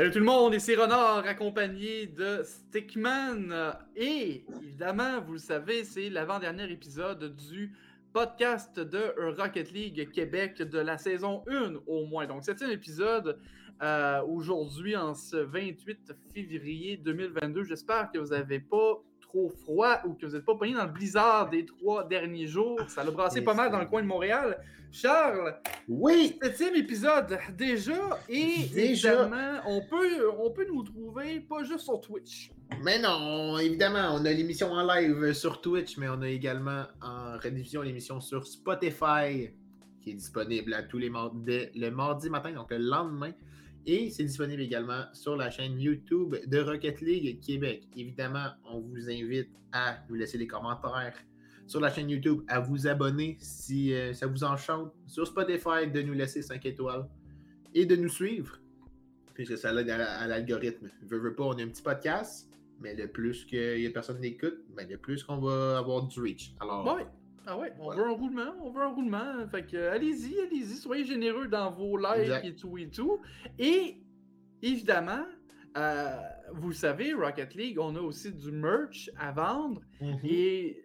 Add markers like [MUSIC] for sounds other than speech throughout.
Salut tout le monde, ici Renard accompagné de Stickman. Et évidemment, vous le savez, c'est l'avant-dernier épisode du podcast de Rocket League Québec de la saison 1 au moins. Donc, un épisode euh, aujourd'hui en ce 28 février 2022. J'espère que vous n'avez pas trop froid ou que vous n'êtes pas pogné dans le blizzard des trois derniers jours. Ça l'a brassé pas mal dans le coin de Montréal. Charles, oui, septième épisode déjà et Déjà. évidemment, on peut, on peut nous trouver pas juste sur Twitch. mais non, évidemment, on a l'émission en live sur Twitch, mais on a également en rediffusion l'émission sur Spotify, qui est disponible à tous les mardis, le mardi matin, donc le lendemain. Et c'est disponible également sur la chaîne YouTube de Rocket League Québec. Évidemment, on vous invite à nous laisser des commentaires sur la chaîne YouTube, à vous abonner si euh, ça vous enchante. Sur Spotify, de nous laisser 5 étoiles et de nous suivre. Puisque ça aide à, l'algorithme. Veux, veux pas, on a un petit podcast, mais le plus qu'il y a personne qui écoute, ben, le plus qu'on va avoir du reach. Alors, Ouais. Ah ouais, on Voilà. veut un roulement, on veut un roulement. Fait que euh, allez-y, allez-y, soyez généreux dans vos likes et tout et tout. Et évidemment, euh, vous savez, Rocket League, on a aussi du merch à vendre. Mhm. Et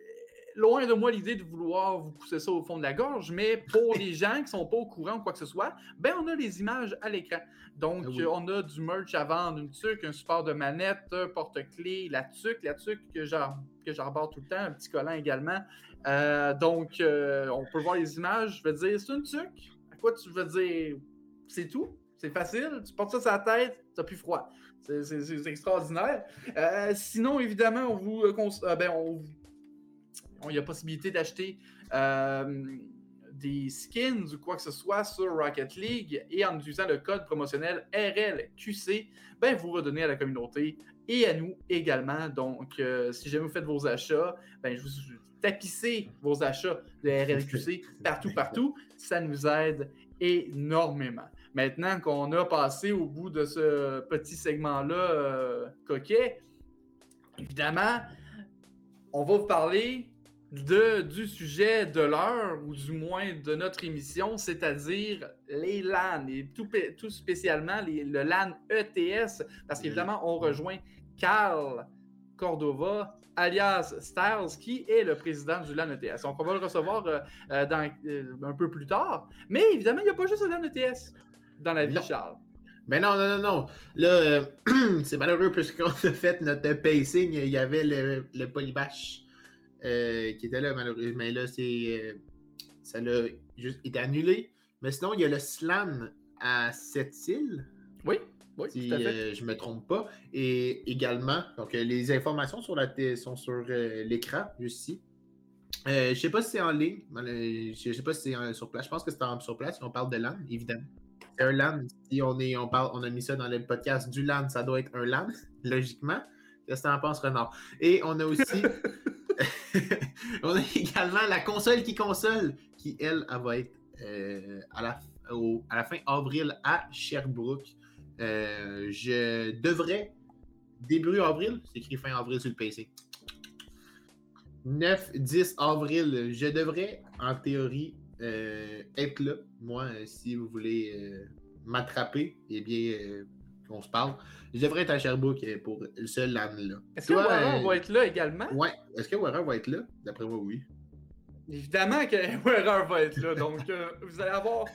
loin de moi l'idée de vouloir vous pousser ça au fond de la gorge, mais pour [LAUGHS] les gens qui sont pas au courant ou quoi que ce soit, ben on a les images à l'écran. Donc Ah oui. euh, on a du merch à vendre, une tuque, un support de manette, un porte-clés, la tuque, la tuque que j'arbore tout le temps, un petit collant également. Euh, donc euh, on peut voir les images, je veux dire, c'est une tuque. À quoi tu veux dire? C'est tout? C'est facile, tu portes ça sur la tête, t'as plus froid. C'est extraordinaire. Euh, sinon, évidemment, on vous, ben, on y a possibilité d'acheter des skins ou quoi que ce soit sur Rocket League et en utilisant le code promotionnel RLQC, ben vous redonnez à la communauté et à nous également. Donc, euh, si jamais vous faites vos achats, ben je vous tapissez vos achats de RLQC partout, partout. Ça nous aide énormément. Maintenant qu'on a passé au bout de ce petit segment-là euh, coquet, évidemment, on va vous parler de, du sujet de l'heure, ou du moins de notre émission, c'est-à-dire les LAN, et tout, spécialement les, le LAN ETS, parce qu'évidemment, on rejoint Carl Cordova, alias Styles, qui est le président du LAN ETS. Donc, on va le recevoir euh, euh, dans, euh, un peu plus tard. Mais évidemment, il n'y a pas juste le LAN ETS dans la vie, Non. Charles. Ben non, non, non, non. Là, euh, [CLEARS THROAT] c'est malheureux puisqu'on [LAUGHS] a fait notre pacing, il y avait le, le polybash euh, qui était là, malheureusement. Mais là, c'est. euh, ça l'a juste été annulé. Mais sinon, il y a le slam à Sept-Îles, Oui, oui, si euh, je me trompe pas. Et également, donc les informations sur la t- sont sur euh, l'écran, juste ici. Euh, je sais pas si c'est en ligne, je sais pas si c'est sur place. Je pense que c'est en- sur place. On parle de LAN, évidemment. C'est un LAN. Si on, est, on, parle, on a mis ça dans le podcast du LAN, ça doit être un LAN, [LAUGHS] logiquement. Qu'est-ce que t'en penses, Renard? Et on a aussi. [LAUGHS] [LAUGHS] on a également la console qui console, qui, elle, elle va être euh, à, la, fin avril à Sherbrooke. Euh, je devrais, début avril, c'est écrit fin avril sur le PC. 9-10 avril, je devrais, en théorie, euh, être là. Moi, si vous voulez m'attraper, eh bien, qu'on se parle. Je devrais être à Sherbrooke euh, pour ce LAN-là. Est-ce que Warren euh, va être là également? Ouais. Est-ce que Warren va être là? D'après moi, oui. Évidemment que [LAUGHS] Wearer va être là. Donc, euh, vous allez avoir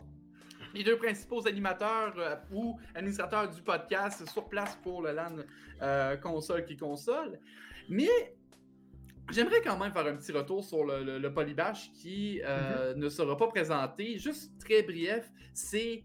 les deux principaux animateurs euh, ou administrateurs du podcast sur place pour le LAN console qui console. Mais j'aimerais quand même faire un petit retour sur le, le, le Polybash qui euh, ne sera pas présenté. Juste très bref, c'est.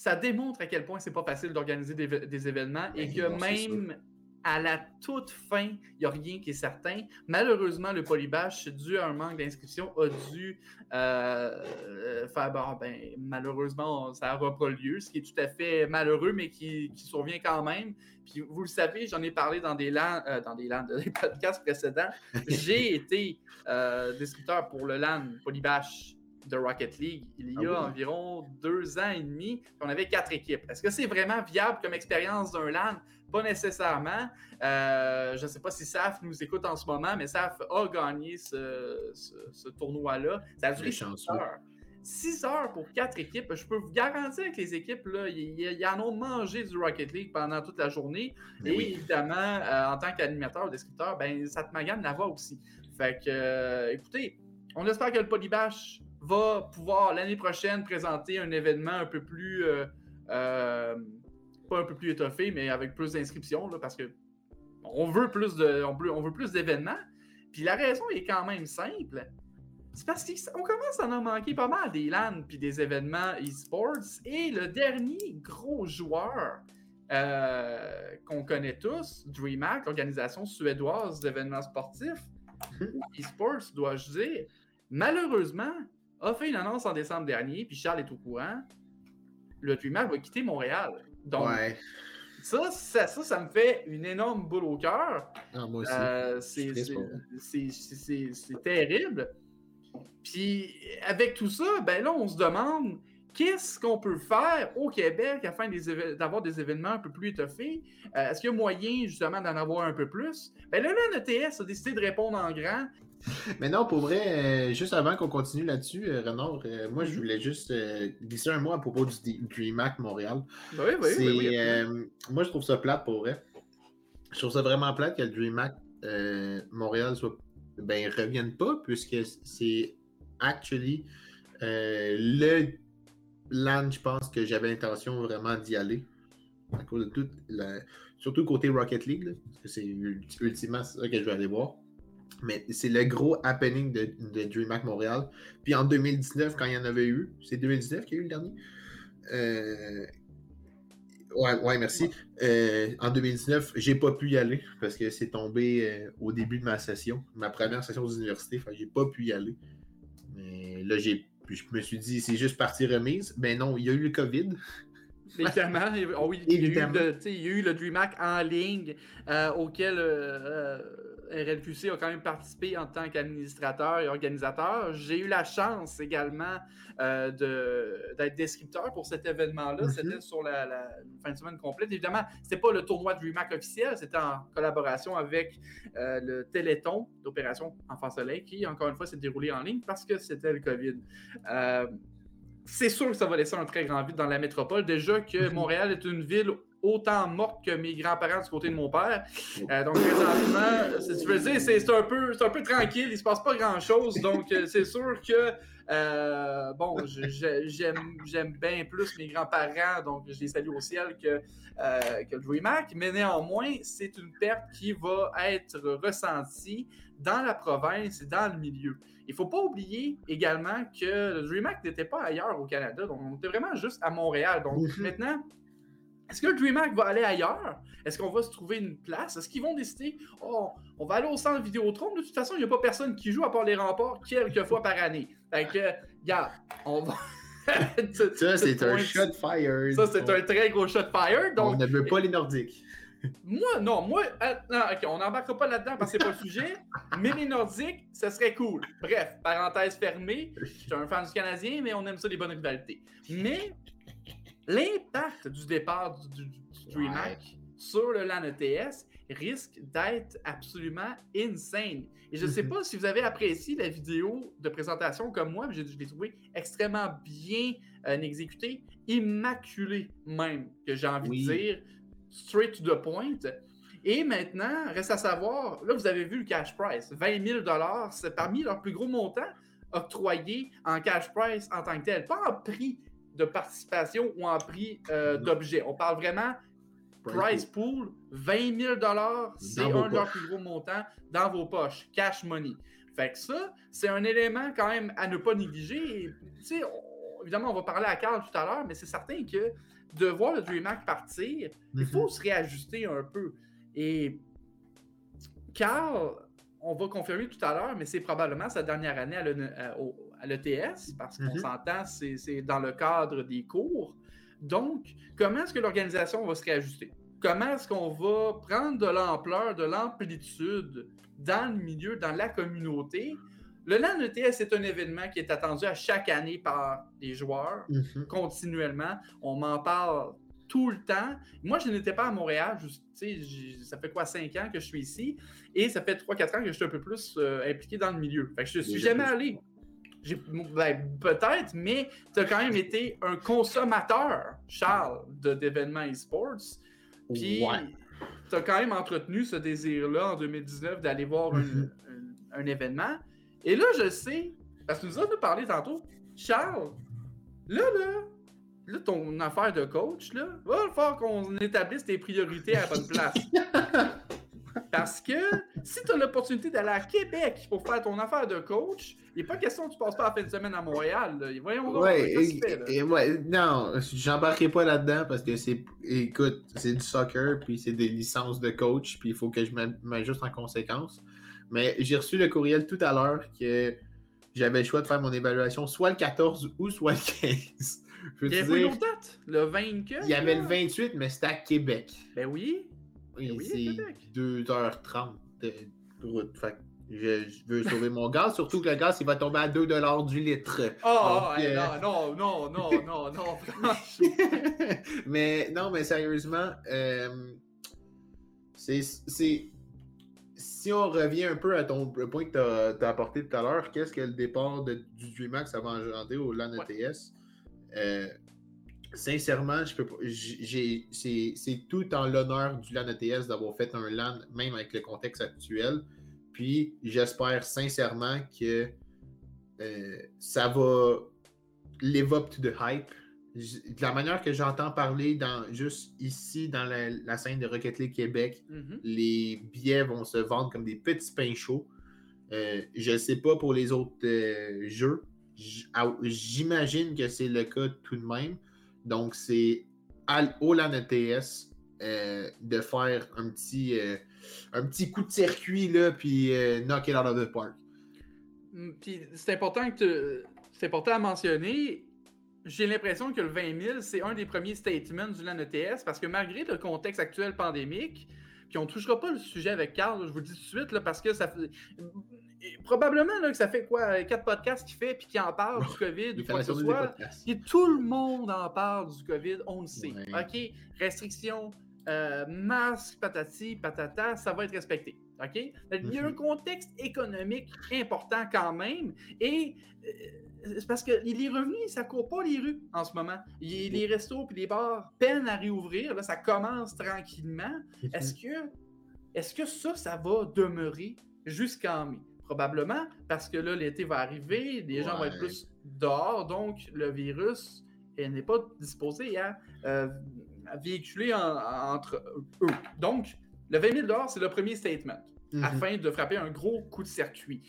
Ça démontre à quel point c'est pas facile d'organiser des, des événements et Ben, que même à la toute fin, il n'y a rien qui est certain. Malheureusement, le Polybash, dû à un manque d'inscription, a dû euh, euh, faire, bon, ben, malheureusement, ça n'aura pas lieu, ce qui est tout à fait malheureux, mais qui, qui survient quand même. Puis vous le savez, j'en ai parlé dans des LAN, euh, dans des LAN, [LAUGHS] des podcasts précédents. J'ai été euh, descripteur pour le LAN Polybash de Rocket League il y a Ah oui? environ deux ans et demi. On avait quatre équipes. Est-ce que c'est vraiment viable comme expérience d'un LAN? Pas nécessairement. Euh, je ne sais pas si SAF nous écoute en ce moment, mais SAF a gagné ce, ce- ce tournoi-là. Ça a duré six heures. 6 heures pour 4 équipes. Je peux vous garantir que les équipes, là, ils, en ont mangé du Rocket League pendant toute la journée. et évidemment, euh, en tant qu'animateur ou descripteur, ben, ça te magane la voix aussi. Fait que, euh, écoutez, on espère que le Polybash va pouvoir l'année prochaine présenter un événement un peu plus. Euh, pas un peu plus étoffé, mais avec plus d'inscriptions, parce que on veut plus de, on veut, on veut plus d'événements. Puis la raison est quand même simple. C'est parce qu'on commence à en manquer pas mal des LAN puis des événements e-sports. Et le dernier gros joueur euh, qu'on connaît tous, DreamHack, l'organisation suédoise d'événements sportifs, [LAUGHS] e-sports, dois-je dire, malheureusement, a fait une annonce en décembre dernier, puis Charles est au courant. Le DreamHack va quitter Montréal. Donc, ça, ça, ça, me fait une énorme boule au cœur. Ah, moi aussi. Euh, c'est terrible. Puis avec tout ça, ben là, on se demande qu'est-ce qu'on peut faire au Québec afin d'avoir des événements un peu plus étoffés? Euh, est-ce qu'il y a moyen justement d'en avoir un peu plus? Ben là, là, l'ETS a décidé de répondre en grand. Mais non, pour vrai, euh, juste avant qu'on continue là-dessus, euh, Renard, moi je mhm. voulais juste glisser un mot à propos du DreamHack Montréal. Ben oui, oui, oui, moi je trouve ça plate pour vrai. Je trouve ça vraiment plate que le DreamHack Montréal soit ben, revienne pas, puisque c'est actually euh, le land, je pense que j'avais l'intention vraiment d'y aller. À cause de tout, surtout côté Rocket League, parce que c'est ultimement ça que je vais aller voir. Mais c'est le gros happening de, de, DreamHack Montréal. Puis en 2019, quand il y en avait eu, c'est 2019 qu'il y a eu le dernier? Euh, Ouais, ouais, merci. Euh, en 2019, j'ai pas pu y aller parce que c'est tombé euh, au début de ma session, ma première session d'université. J'ai pas pu y aller. Mais là, j'ai, je me suis dit, c'est juste partie remise. Ben non, il y a eu le COVID. Évidemment, oh oui, il, y a eu le, DreamHack en ligne euh, auquel RLQC a quand même participé en tant qu'administrateur et organisateur. J'ai eu la chance également euh, d'être descripteur pour cet événement-là. Mm-hmm. C'était sur la, fin de semaine complète. Évidemment, ce n'était pas le tournoi de REMAC officiel, c'était en collaboration avec euh, le Téléthon d'Opération Enfant Soleil, qui, encore une fois, s'est déroulé en ligne parce que c'était le COVID. Euh, c'est sûr que ça va laisser un très grand vide dans la métropole. Déjà que mm-hmm. Montréal est une ville autant morte que mes grands-parents du côté de mon père. Euh, donc, présentement, tu veux dire, c'est un, peu, un peu tranquille, il se passe pas grand-chose. Donc, euh, c'est sûr que, euh, bon, j'aime bien plus mes grands-parents, donc je les salue au ciel que, que le DreamHack. Mais néanmoins, c'est une perte qui va être ressentie dans la province et dans le milieu. Il ne faut pas oublier également que le DreamHack n'était pas ailleurs au Canada, donc on était vraiment juste à Montréal. Donc maintenant, est-ce que le DreamHack va aller ailleurs? Est-ce qu'on va se trouver une place? Est-ce qu'ils vont décider, oh, on va aller au centre Vidéotron? De toute façon, il n'y a pas personne qui joue à part les remports quelques fois par année. Fait que, regarde, on va. [LAUGHS] ça, c'est un shot fire. Ça, c'est un très gros shot fire. Donc... On ne veut pas les Nordiques. Moi, non, moi, euh, non, on n'embarquera pas là-dedans parce que c'est pas le sujet, mais les Nordiques, ça serait cool. Bref, parenthèse fermée, je suis un fan du Canadien, mais on aime ça les bonnes rivalités. Mais l'impact du départ du, DreamHack sur le LAN ETS risque d'être absolument insane. Et je ne sais mhm. pas si vous avez apprécié la vidéo de présentation comme moi, mais je, l'ai trouvé extrêmement bien euh, exécutée, immaculée même, que j'ai envie de dire, straight to the point. Et maintenant, reste à savoir, là, vous avez vu le cash price, 20 000 c'est parmi leurs plus gros montants octroyés en cash price en tant que tel, pas en prix de participation ou en prix euh, mm-hmm. d'objet. On parle vraiment price pool, 20 000 c'est un de leurs plus gros montants dans vos poches, cash money. Fait que ça, c'est un élément quand même à ne pas négliger. évidemment, on va parler à Carl tout à l'heure, mais c'est certain que de voir le DreamHack partir, il faut mm-hmm. se réajuster un peu. Et Carl, on va confirmer tout à l'heure, mais c'est probablement sa dernière année à l'ETS, parce qu'on mm-hmm. s'entend, c'est dans le cadre des cours. Donc, comment est-ce que l'organisation va se réajuster? Comment est-ce qu'on va prendre de l'ampleur, de l'amplitude dans le milieu, dans la communauté? Le LAN ETS est un événement qui est attendu à chaque année par les joueurs, mm-hmm. continuellement. On m'en parle tout le temps. Moi, je n'étais pas à Montréal. ça fait quoi, cinq ans que je suis ici? Et ça fait trois, quatre ans que je suis un peu plus euh, impliqué dans le milieu. Fait que je suis jamais allé Ben, peut-être, mais tu as quand même été un consommateur, Charles, d'événements e-sports. Puis, tu as quand même entretenu ce désir-là en 2019 d'aller voir mm-hmm. un, événement. Et là, je sais, parce que nous avons parlé tantôt, Charles, là, là, là, ton affaire de coach, là, va falloir qu'on établisse tes priorités à la bonne place. [LAUGHS] Parce que si tu as l'opportunité d'aller à Québec pour faire ton affaire de coach, il n'est pas question que tu passes pas la fin de semaine à Montréal. Voyons ouais, et, ouais, non, j'embarquerai pas là-dedans parce que c'est, écoute, c'est du soccer, puis c'est des licences de coach, puis il faut que je m'ajuste en conséquence. Mais j'ai reçu le courriel tout à l'heure que j'avais le choix de faire mon évaluation soit le 14 ou soit le 15. il y avait une date? Le 20 Il y avait le 28, mais c'était à Québec. Ben oui. Oui, c'est 2h30 de route. Fait je, veux sauver mon gaz, surtout que le gaz, il va tomber à 2 du litre. Oh, non, non, non, non, [LAUGHS] non, franchement. [LAUGHS] mais non, mais sérieusement, euh, c'est. Si on revient un peu à ton point que tu as, apporté tout à l'heure, qu'est-ce que le départ de, du DreamHack ça va engendrer au LAN ETS? Euh, sincèrement, je peux pas. C'est tout en l'honneur du LAN ETS d'avoir fait un LAN, même avec le contexte actuel. Puis j'espère sincèrement que euh, ça va live up to the hype. De la manière que j'entends parler dans juste ici dans la, scène de Rocket League Québec, mm-hmm. les billets vont se vendre comme des petits pains chauds. Euh, je ne sais pas pour les autres euh, jeux. J'imagine que c'est le cas tout de même. Donc, c'est au LAN ETS de faire un petit un petit coup de circuit, là, puis euh, knock it out of the park. Mm, c'est important, que c'est important à mentionner. J'ai l'impression que le 20 000, c'est un des premiers statements du LAN ETS parce que malgré le contexte actuel pandémique, puis on ne touchera pas le sujet avec Carl, je vous le dis tout de suite, là, parce que ça fait. Probablement là, que ça fait quoi, quatre podcasts qu'il fait puis qu'il en parle du COVID ou quoi que ce soit. Et tout le monde en parle du COVID, on le sait. OK? Restrictions, euh, masque, patati, patata, ça va être respecté. OK? Il y a un mhm. contexte économique important quand même. Et euh, c'est parce que les revenus, ça court pas les rues en ce moment. Les, restos et les bars peinent à réouvrir. Là, ça commence tranquillement. Est-ce que, est que ça, ça va demeurer jusqu'en mai? Probablement, parce que là, l'été va arriver, les gens vont être plus dehors, donc le virus n'est pas disposé à euh, véhiculer entre eux. Donc, le 20 000 c'est le premier statement, mhm. afin de frapper un gros coup de circuit.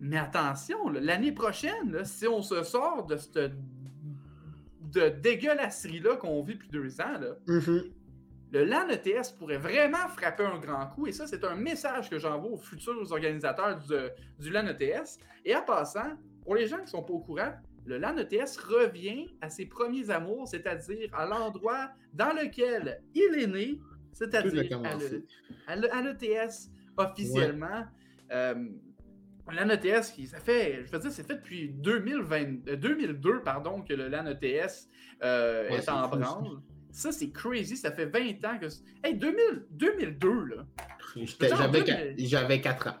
Mais attention, l'année prochaine, si on se sort de cette de dégueulasserie-là qu'on vit depuis deux ans, mhm. le LAN ETS pourrait vraiment frapper un grand coup. Et ça, c'est un message que j'envoie aux futurs organisateurs du, du LAN ETS. Et en passant, pour les gens qui ne sont pas au courant, le LAN ETS revient à ses premiers amours, c'est-à-dire à, l'endroit dans lequel il est né, c'est-à-dire à l'ETS officiellement. Euh, LAN ETS, ça fait, je veux dire, c'est fait depuis 2020, 2002 euh, pardon, que le LAN ETS euh, est en branle. Ça, c'est crazy. Ça fait 20 ans que. Hey, 2000, 2002, là. J'avais 4 ans.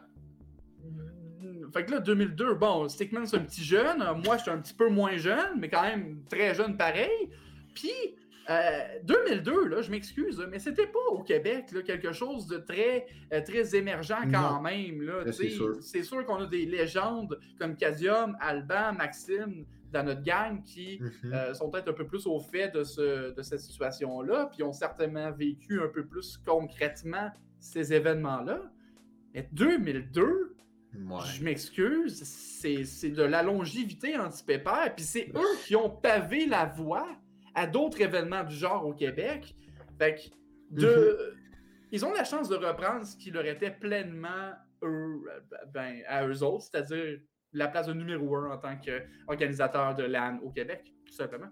Fait que là, 2002, bon, Stickman, c'est un petit jeune. Moi, je suis un petit peu moins jeune, mais quand même très jeune pareil. Puis, 2002, euh, là, je m'excuse, mais c'était pas au Québec là, quelque chose de très, euh, très émergent quand même. c'est sûr, qu'on a des légendes comme Casium, Alban, Maxime dans notre gang qui mhm. euh, sont peut-être un peu plus au fait de, ce, de cette situation-là, puis ont certainement vécu un peu plus concrètement ces événements-là. Mais 2002, je m'excuse, c'est de la longévité anti-pépère, puis c'est eux qui ont pavé la voie à d'autres événements du genre au Québec. Fait de, mhm. ils ont la chance de reprendre ce qui leur était pleinement eux, ben, à eux autres, c'est-à-dire la place de numéro un en tant qu'organisateur de LAN au Québec, tout simplement.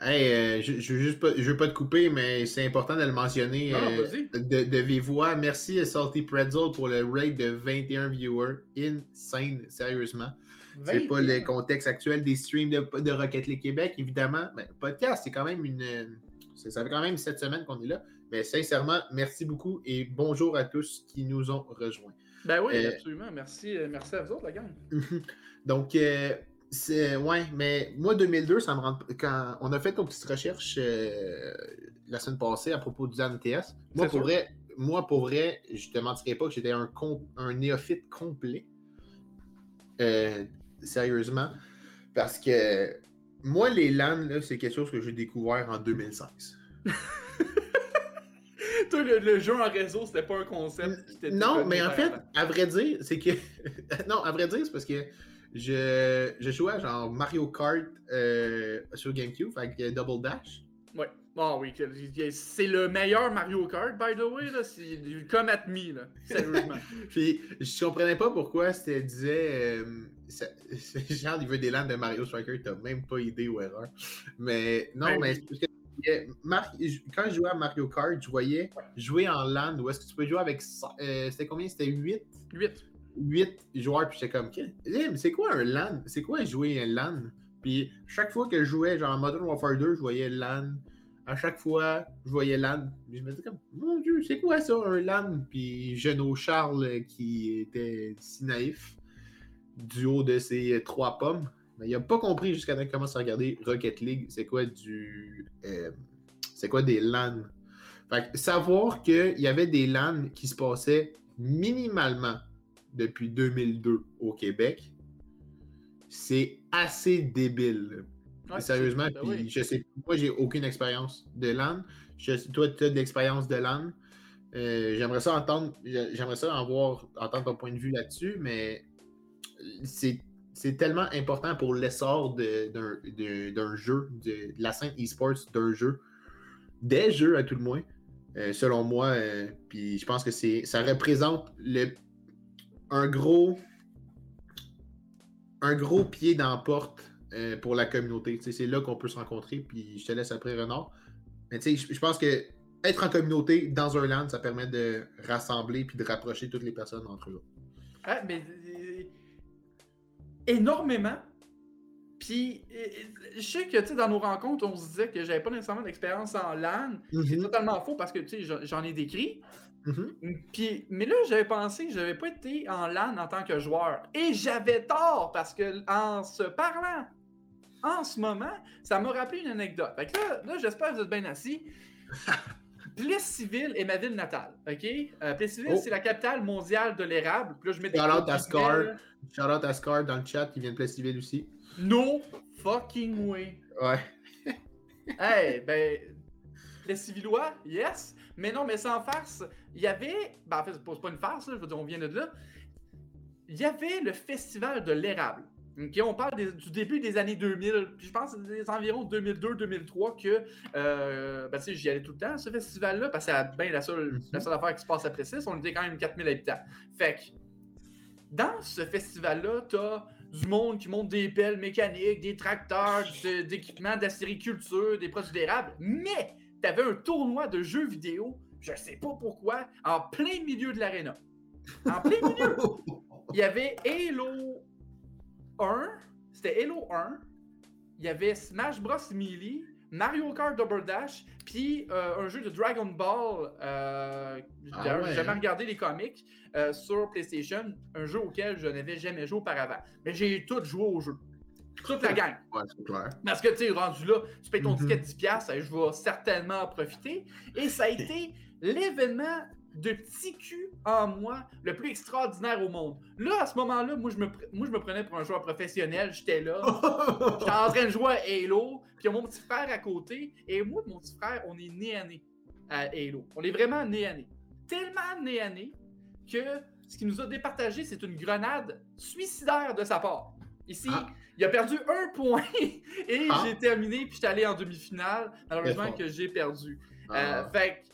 Hey, euh, je, je, veux juste pas, je veux pas te couper, mais c'est important de le mentionner euh, de, de vive voix. Merci à Salty Pretzel pour le rate de 21 viewers. Insane, sérieusement. C'est pas le contexte actuel des streams de, de Rocket League Québec, évidemment. Mais podcast, c'est quand même une. Ça fait quand même cette semaine qu'on est là. Mais sincèrement, merci beaucoup et bonjour à tous qui nous ont rejoints. Ben oui, euh, absolument. Merci, merci à vous autres, la gang. [LAUGHS] Donc, C'est, ouais, mais moi, 2002, ça me rend. Quand on a fait nos petites recherches euh, la semaine passée à propos du LAN ETS, moi, pour vrai, moi, pour vrai, je te mentirais pas que j'étais un, com- un néophyte complet. Euh, sérieusement. Parce que moi, les LAN, là, c'est quelque chose que j'ai découvert en 2016. [LAUGHS] Toi, le, le jeu en réseau, c'était pas un concept qui Non, mais en fait, avant. à vrai dire, c'est que. [LAUGHS] non, à vrai dire, c'est parce que je, je jouais à genre Mario Kart euh, sur GameCube avec euh, Double Dash. Ouais. Ah oui, que- c'est le meilleur Mario Kart, by the way, là. C'est comme at me, là. Sérieusement. [LAUGHS] Puis je comprenais pas pourquoi c'était disait. euh, ça- [LAUGHS] genre, il veut des landes de Mario Striker, t'as même pas idée ou erreur. Mais non, Ouais. mais c'est parce que. euh, Mar- quand je jouais à Mario Kart, je voyais jouer en LAN où est-ce que tu peux jouer avec. euh, c'était combien? C'était 8 8. 8 joueurs, puis j'étais comme, mais c'est quoi un LAN? C'est quoi jouer un LAN? Puis chaque fois que je jouais, genre Modern Warfare 2, je voyais LAN. À chaque fois, je voyais LAN. Puis je me disais comme, mon Dieu, c'est quoi ça, un LAN? Puis Geno Charles, euh, qui était si naïf, du haut de ses trois pommes, mais il a pas compris jusqu'à temps qu'il commence à regarder Rocket League, c'est quoi du. euh, c'est quoi des LAN? Fait que savoir qu'il y avait des LAN qui se passaient minimalement depuis 2002 au Québec, c'est assez débile. Ouais, Sérieusement, ben oui. je sais, moi j'ai aucune expérience de LAN. Je- toi, tu as de l'expérience de LAN. Euh, j'aimerais ça entendre, j'aimerais ça en voir, entendre ton point de vue là-dessus, mais c'est c'est tellement important pour l'essor de- d'un de- d'un jeu, de, de la scène e-sports d'un jeu, des jeux à tout le moins, euh, selon moi. euh, puis je pense que c'est ça représente le, un gros un gros pied dans la porte euh, pour la communauté. C'est là qu'on peut se rencontrer, puis je te laisse après Renard. Mais tu sais, je je pense que être en communauté dans un land, ça permet de rassembler puis de rapprocher toutes les personnes entre eux. Ah, mais euh, énormément. Puis, euh, je sais que, tu sais, dans nos rencontres, on se disait que j'avais pas nécessairement d'expérience en LAN. C'est Mhm, totalement faux parce que, tu sais, j'en- ai décrit. mhm. Puis, mais là, j'avais pensé que j'avais pas été en LAN en tant que joueur. Et j'avais tort parce que, en se parlant en ce moment, ça m'a rappelé une anecdote. Fait que là, là j'espère que vous êtes bien assis. [LAUGHS] Plessisville est ma ville natale, OK? Euh, Plessisville, Oh. c'est la capitale mondiale de l'érable. Puis là, je mets des Shout out gros à Scar. guillemets, là. Shout out à Scar dans le chat qui vient de Plessisville aussi. No fucking way. Ouais. [LAUGHS] Hey, ben, les Civillois, yes. Mais non, mais sans farce, il y avait. Ben, en fait, c'est pas, c'est pas une farce, là, je veux dire, on vient de là. Il y avait le festival de l'érable. On parle des- du début des années 2000, puis je pense que c'est des environs 2002-2003 que euh, ben, j'y allais tout le temps, ce festival-là, parce que c'est la seule, Mhm. la seule affaire qui se passe à Plessis, on était quand même 4000 habitants. Fait que, dans ce festival-là, t'as du monde qui monte des pelles mécaniques, des tracteurs, de- d'équipements d'acériculture, des produits d'érable, mais t'avais un tournoi de jeux vidéo, je sais pas pourquoi, en plein milieu de l'aréna. En plein milieu! [LAUGHS] Il y avait Halo 1, c'était Halo 1, il y avait Smash Bros. Melee, Mario Kart Double Dash, puis euh, un jeu de Dragon Ball. Euh, Ah ouais, jamais hein? regardé les comics euh, sur PlayStation, un jeu auquel je n'avais jamais joué auparavant. Mais j'ai tout joué au jeu. Toute la gang. Ouais, c'est clair. Parce que, tu sais, rendu là, tu payes ton Mhm. ticket de 10$, et je vais certainement en profiter. Et ça a [LAUGHS] été l'événement de petit cul en moi le plus extraordinaire au monde. Là, à ce moment-là, moi, je me, moi, je me prenais pour un joueur professionnel. J'étais là. [LAUGHS] J'étais en train de jouer à Halo, puis il y a mon petit frère à côté, et moi mon petit frère, on est nez à nez à Halo. On est vraiment nez à nez. Tellement nez à nez que ce qui nous a départagé, c'est une grenade suicidaire de sa part. Ici, Ah. il a perdu un point [LAUGHS] et Ah. j'ai terminé, puis j'étais allé en demi-finale, malheureusement que j'ai perdu. Ah. Euh, fait que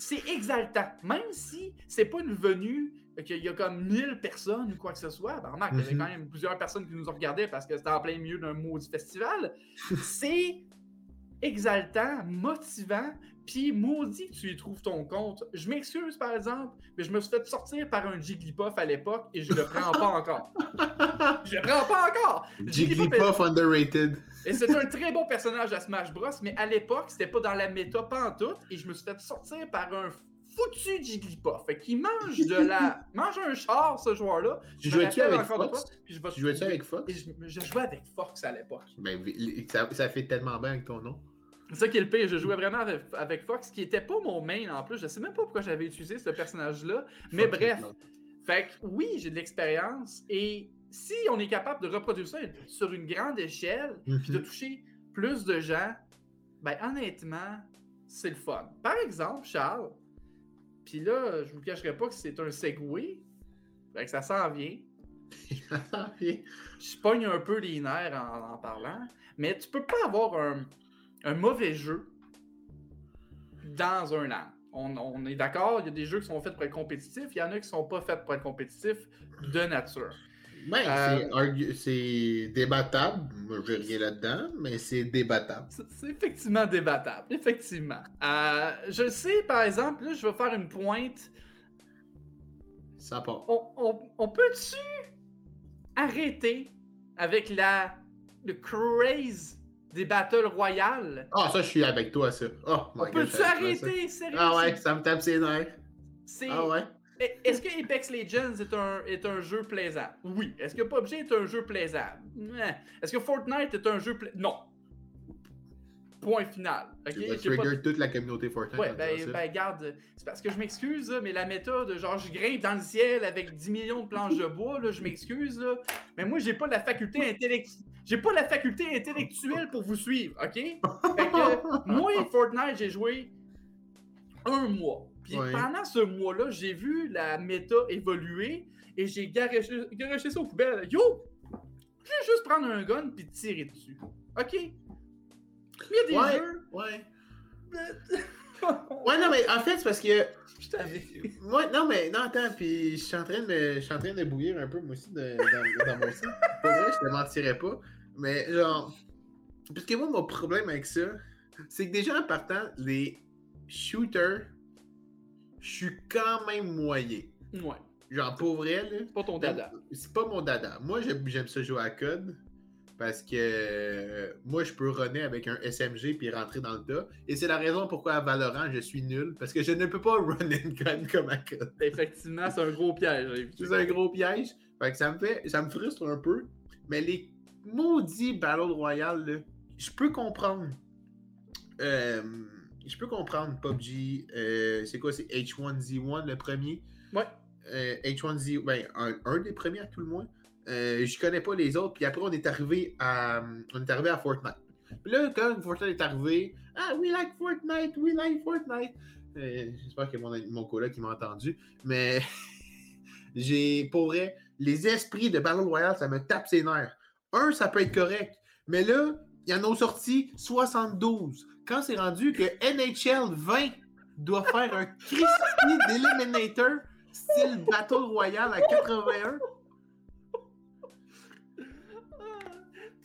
c'est exaltant. Même si c'est pas une venue euh, qu'il y a comme 1000 personnes ou quoi que ce soit, ben remarque, il y avait Mhm. quand même plusieurs personnes qui nous regardaient parce que c'était en plein milieu d'un maudit festival. [LAUGHS] c'est exaltant, motivant, puis maudit que tu y trouves ton compte. Je m'excuse par exemple, mais je me suis fait sortir par un Jigglypuff à l'époque et je le prends pas encore. [LAUGHS] Je le prends pas encore! Jigglypuff underrated. Et c'est un très bon personnage à Smash Bros, mais à l'époque, c'était pas dans la méta pantoute, et je me suis fait sortir par un foutu Jigglypuff. Fait qu'il mange de la. [LAUGHS] mange un char, ce joueur-là. Tu jouais-tu avec Fox? toi, puis je vais Tu jouais-tu avec Fox? Et je, je jouais avec Fox à l'époque. Ben, ça, ça fait tellement bien avec ton nom. C'est ça qui est le pire. Je jouais vraiment avec, avec Fox, qui était pas mon main en plus. Je sais même pas pourquoi j'avais utilisé ce personnage-là. Mais Fox, bref. Fait que oui, j'ai de l'expérience. Et si on est capable de reproduire ça sur une grande échelle, puis de Mhm. toucher plus de gens, ben honnêtement, c'est le fun. Par exemple, Charles, puis là, je vous cacherai pas que c'est un segway, fait que ça s'en vient. [LAUGHS] Je pogne un peu les nerfs en en parlant, mais tu peux pas avoir un, un mauvais jeu dans un an. On, on est d'accord, il y a des jeux qui sont faits pour être compétitifs, il y en a qui sont pas faits pour être compétitifs de nature. Ben, Euh, c'est débattable. J'ai rien là-dedans, mais c'est débattable. C'est c'est effectivement débattable, effectivement. Euh, je sais, par exemple, là, je vais faire une pointe. Ça part. On, on- on peut-tu arrêter avec la le craze des Battle Royale? Ah, ça, je suis avec toi, ça. Oh, my On peut-tu arrêter, sérieux? Ah ouais, ça me tape ses nerfs. c'est- Ah ouais? E- Est-ce que Apex Legends est un, est un jeu plaisant? Oui. Est-ce que PUBG est un jeu plaisant? Ouais. Est-ce que Fortnite est un jeu plaisant? Non. Point final. Ok? Tu vas pas- trigger toute la communauté Fortnite. Ouais, en ben, ben garde, c'est parce que je m'excuse, mais la méthode, genre je grimpe dans le ciel avec 10 millions de planches de bois, là, je m'excuse, là, mais moi j'ai pas la faculté intellectuelle. J'ai pas la faculté intellectuelle pour vous suivre, ok? Fait que moi, Fortnite, j'ai joué un mois. Puis pendant ce mois-là, j'ai vu la méta évoluer et j'ai garoché ça aux poubelles. Yo! Je vais juste prendre un gun puis tirer dessus. Ok? Il y a des Ouais. jeux. Ouais. Ouais, non, mais en fait, c'est parce que. [LAUGHS] Je t'avais. Moi, non, mais non, attends, puis je suis en train de me- je suis en train de bouillir un peu, moi aussi, de- dans, dans mon sang. Pour vrai, je te mentirais pas. Mais genre. Parce que moi, mon problème avec ça, c'est que déjà en partant, les shooters, je suis quand même moyen. Ouais. Genre, pour vrai, là. C'est pas ton dada. C'est pas mon dada. Moi, j'aime j'aime ça jouer à code. Parce que euh, moi, je peux runner avec un SMG puis rentrer dans le tas. Et c'est la raison pourquoi à Valorant, je suis nul. Parce que je ne peux pas run and gun comme à code. Effectivement, c'est un gros piège. C'est un gros piège. Fait que ça me fait. Ça me frustre un peu. Mais les maudits Battle Royale, je peux comprendre. Euh, je peux comprendre PUBG. euh, c'est quoi, c'est H1Z1 le premier? Ouais. Euh, H1Z, ben, un, un des premiers à tout le moins. Euh, je connais pas les autres. Puis après, on est arrivé à, on est arrivé à Fortnite. Puis là, quand Fortnite est arrivé, ah, we like Fortnite, we like Fortnite. Euh, J'espère que mon, mon collègue m'a entendu. Mais [LAUGHS] j'ai, pour vrai, les esprits de Battle Royale, ça me tape ses nerfs. Un, ça peut être correct. Mais là, il y en a sorti 72. Quand c'est rendu que NHL 20 doit faire un Christy d'Eliminator style Battle Royale à 81.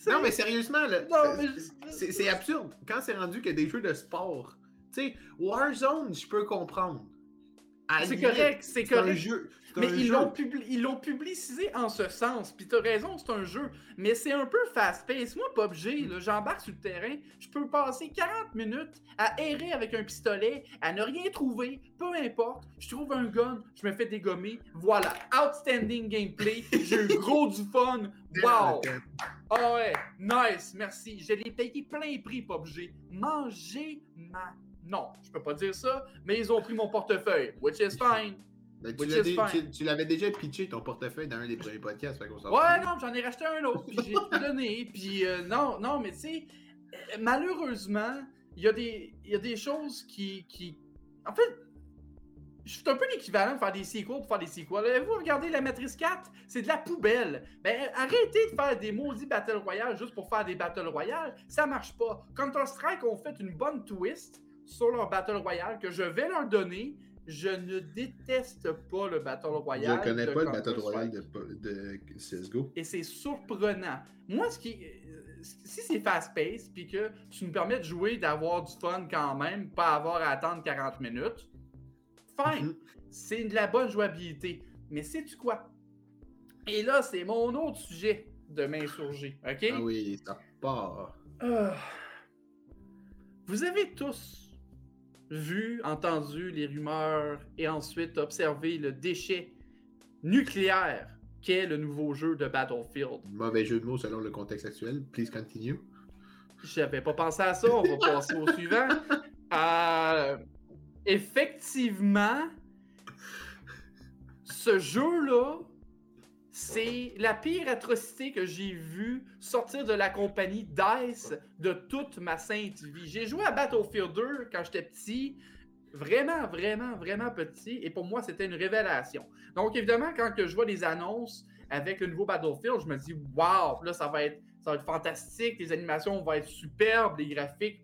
Non, mais sérieusement, là, c'est absurde. Quand c'est rendu que des jeux de sport, tu sais, Warzone, je peux comprendre. C'est correct, c'est C'est un correct. jeu. Mais ils l'ont, publi- ils l'ont publicisé en ce sens. Puis t'as raison, c'est un jeu. Mais c'est un peu fast-paced. Moi, PUBG, là, j'embarque sur le terrain. Je peux passer 40 minutes à errer avec un pistolet, à ne rien trouver. Peu importe. Je trouve un gun, je me fais dégommer. Voilà. Outstanding gameplay. [LAUGHS] J'ai eu gros du fun. Wow. Ah ouais. Nice. Merci. Je l'ai payé plein prix, PUBG. Mangez ma... Non, je peux pas dire ça, mais ils ont pris mon portefeuille, which is fine. Ben, tu, Which l'as is dé- fine. tu- tu l'avais déjà pitché ton portefeuille dans un des premiers podcasts. Fait qu'on s'en Ouais, non, j'en ai racheté un autre, puis j'ai tout donné, [LAUGHS] puis euh, non, non, mais tu sais, euh, malheureusement, il y, a des- y a des choses qui, qui... En fait, je suis un peu l'équivalent de faire des sequels pour faire des sequels. Avez-vous regardé la Matrice 4? C'est de la poubelle. Ben, arrêtez de faire des maudits Battle Royale juste pour faire des Battle Royale. Ça marche pas. Counter-Strike ont fait une bonne twist sur leur Battle Royale que je vais leur donner. Je ne déteste pas le Battle Je Royale. ne connais pas le Battle Royale de, de CSGO. et c'est surprenant. Moi, ce qui, euh, si c'est fast-paced, puis que tu me permets de jouer, d'avoir du fun quand même, pas avoir à attendre 40 minutes, fine, Mhm. c'est de la bonne jouabilité. Mais sais-tu quoi? Et là, c'est mon autre sujet de m'insurger, ok? Ah oui, ça part. Ah. Vous avez tous vu, entendu les rumeurs et ensuite observé le déchet nucléaire qu'est le nouveau jeu de Battlefield. Mauvais jeu de mots selon le contexte actuel. Please continue. J'avais pas pensé à ça. On va passer au suivant. [LAUGHS] Euh, effectivement, ce jeu-là, c'est la pire atrocité que j'ai vue sortir de la compagnie DICE de toute ma sainte vie. J'ai joué à Battlefield 2 quand j'étais petit, vraiment, vraiment, vraiment petit, et pour moi, c'était une révélation. Donc, évidemment, quand je vois les annonces avec le nouveau Battlefield, je me dis, waouh, là, ça va, être, ça va être fantastique, les animations vont être superbes, les graphiques.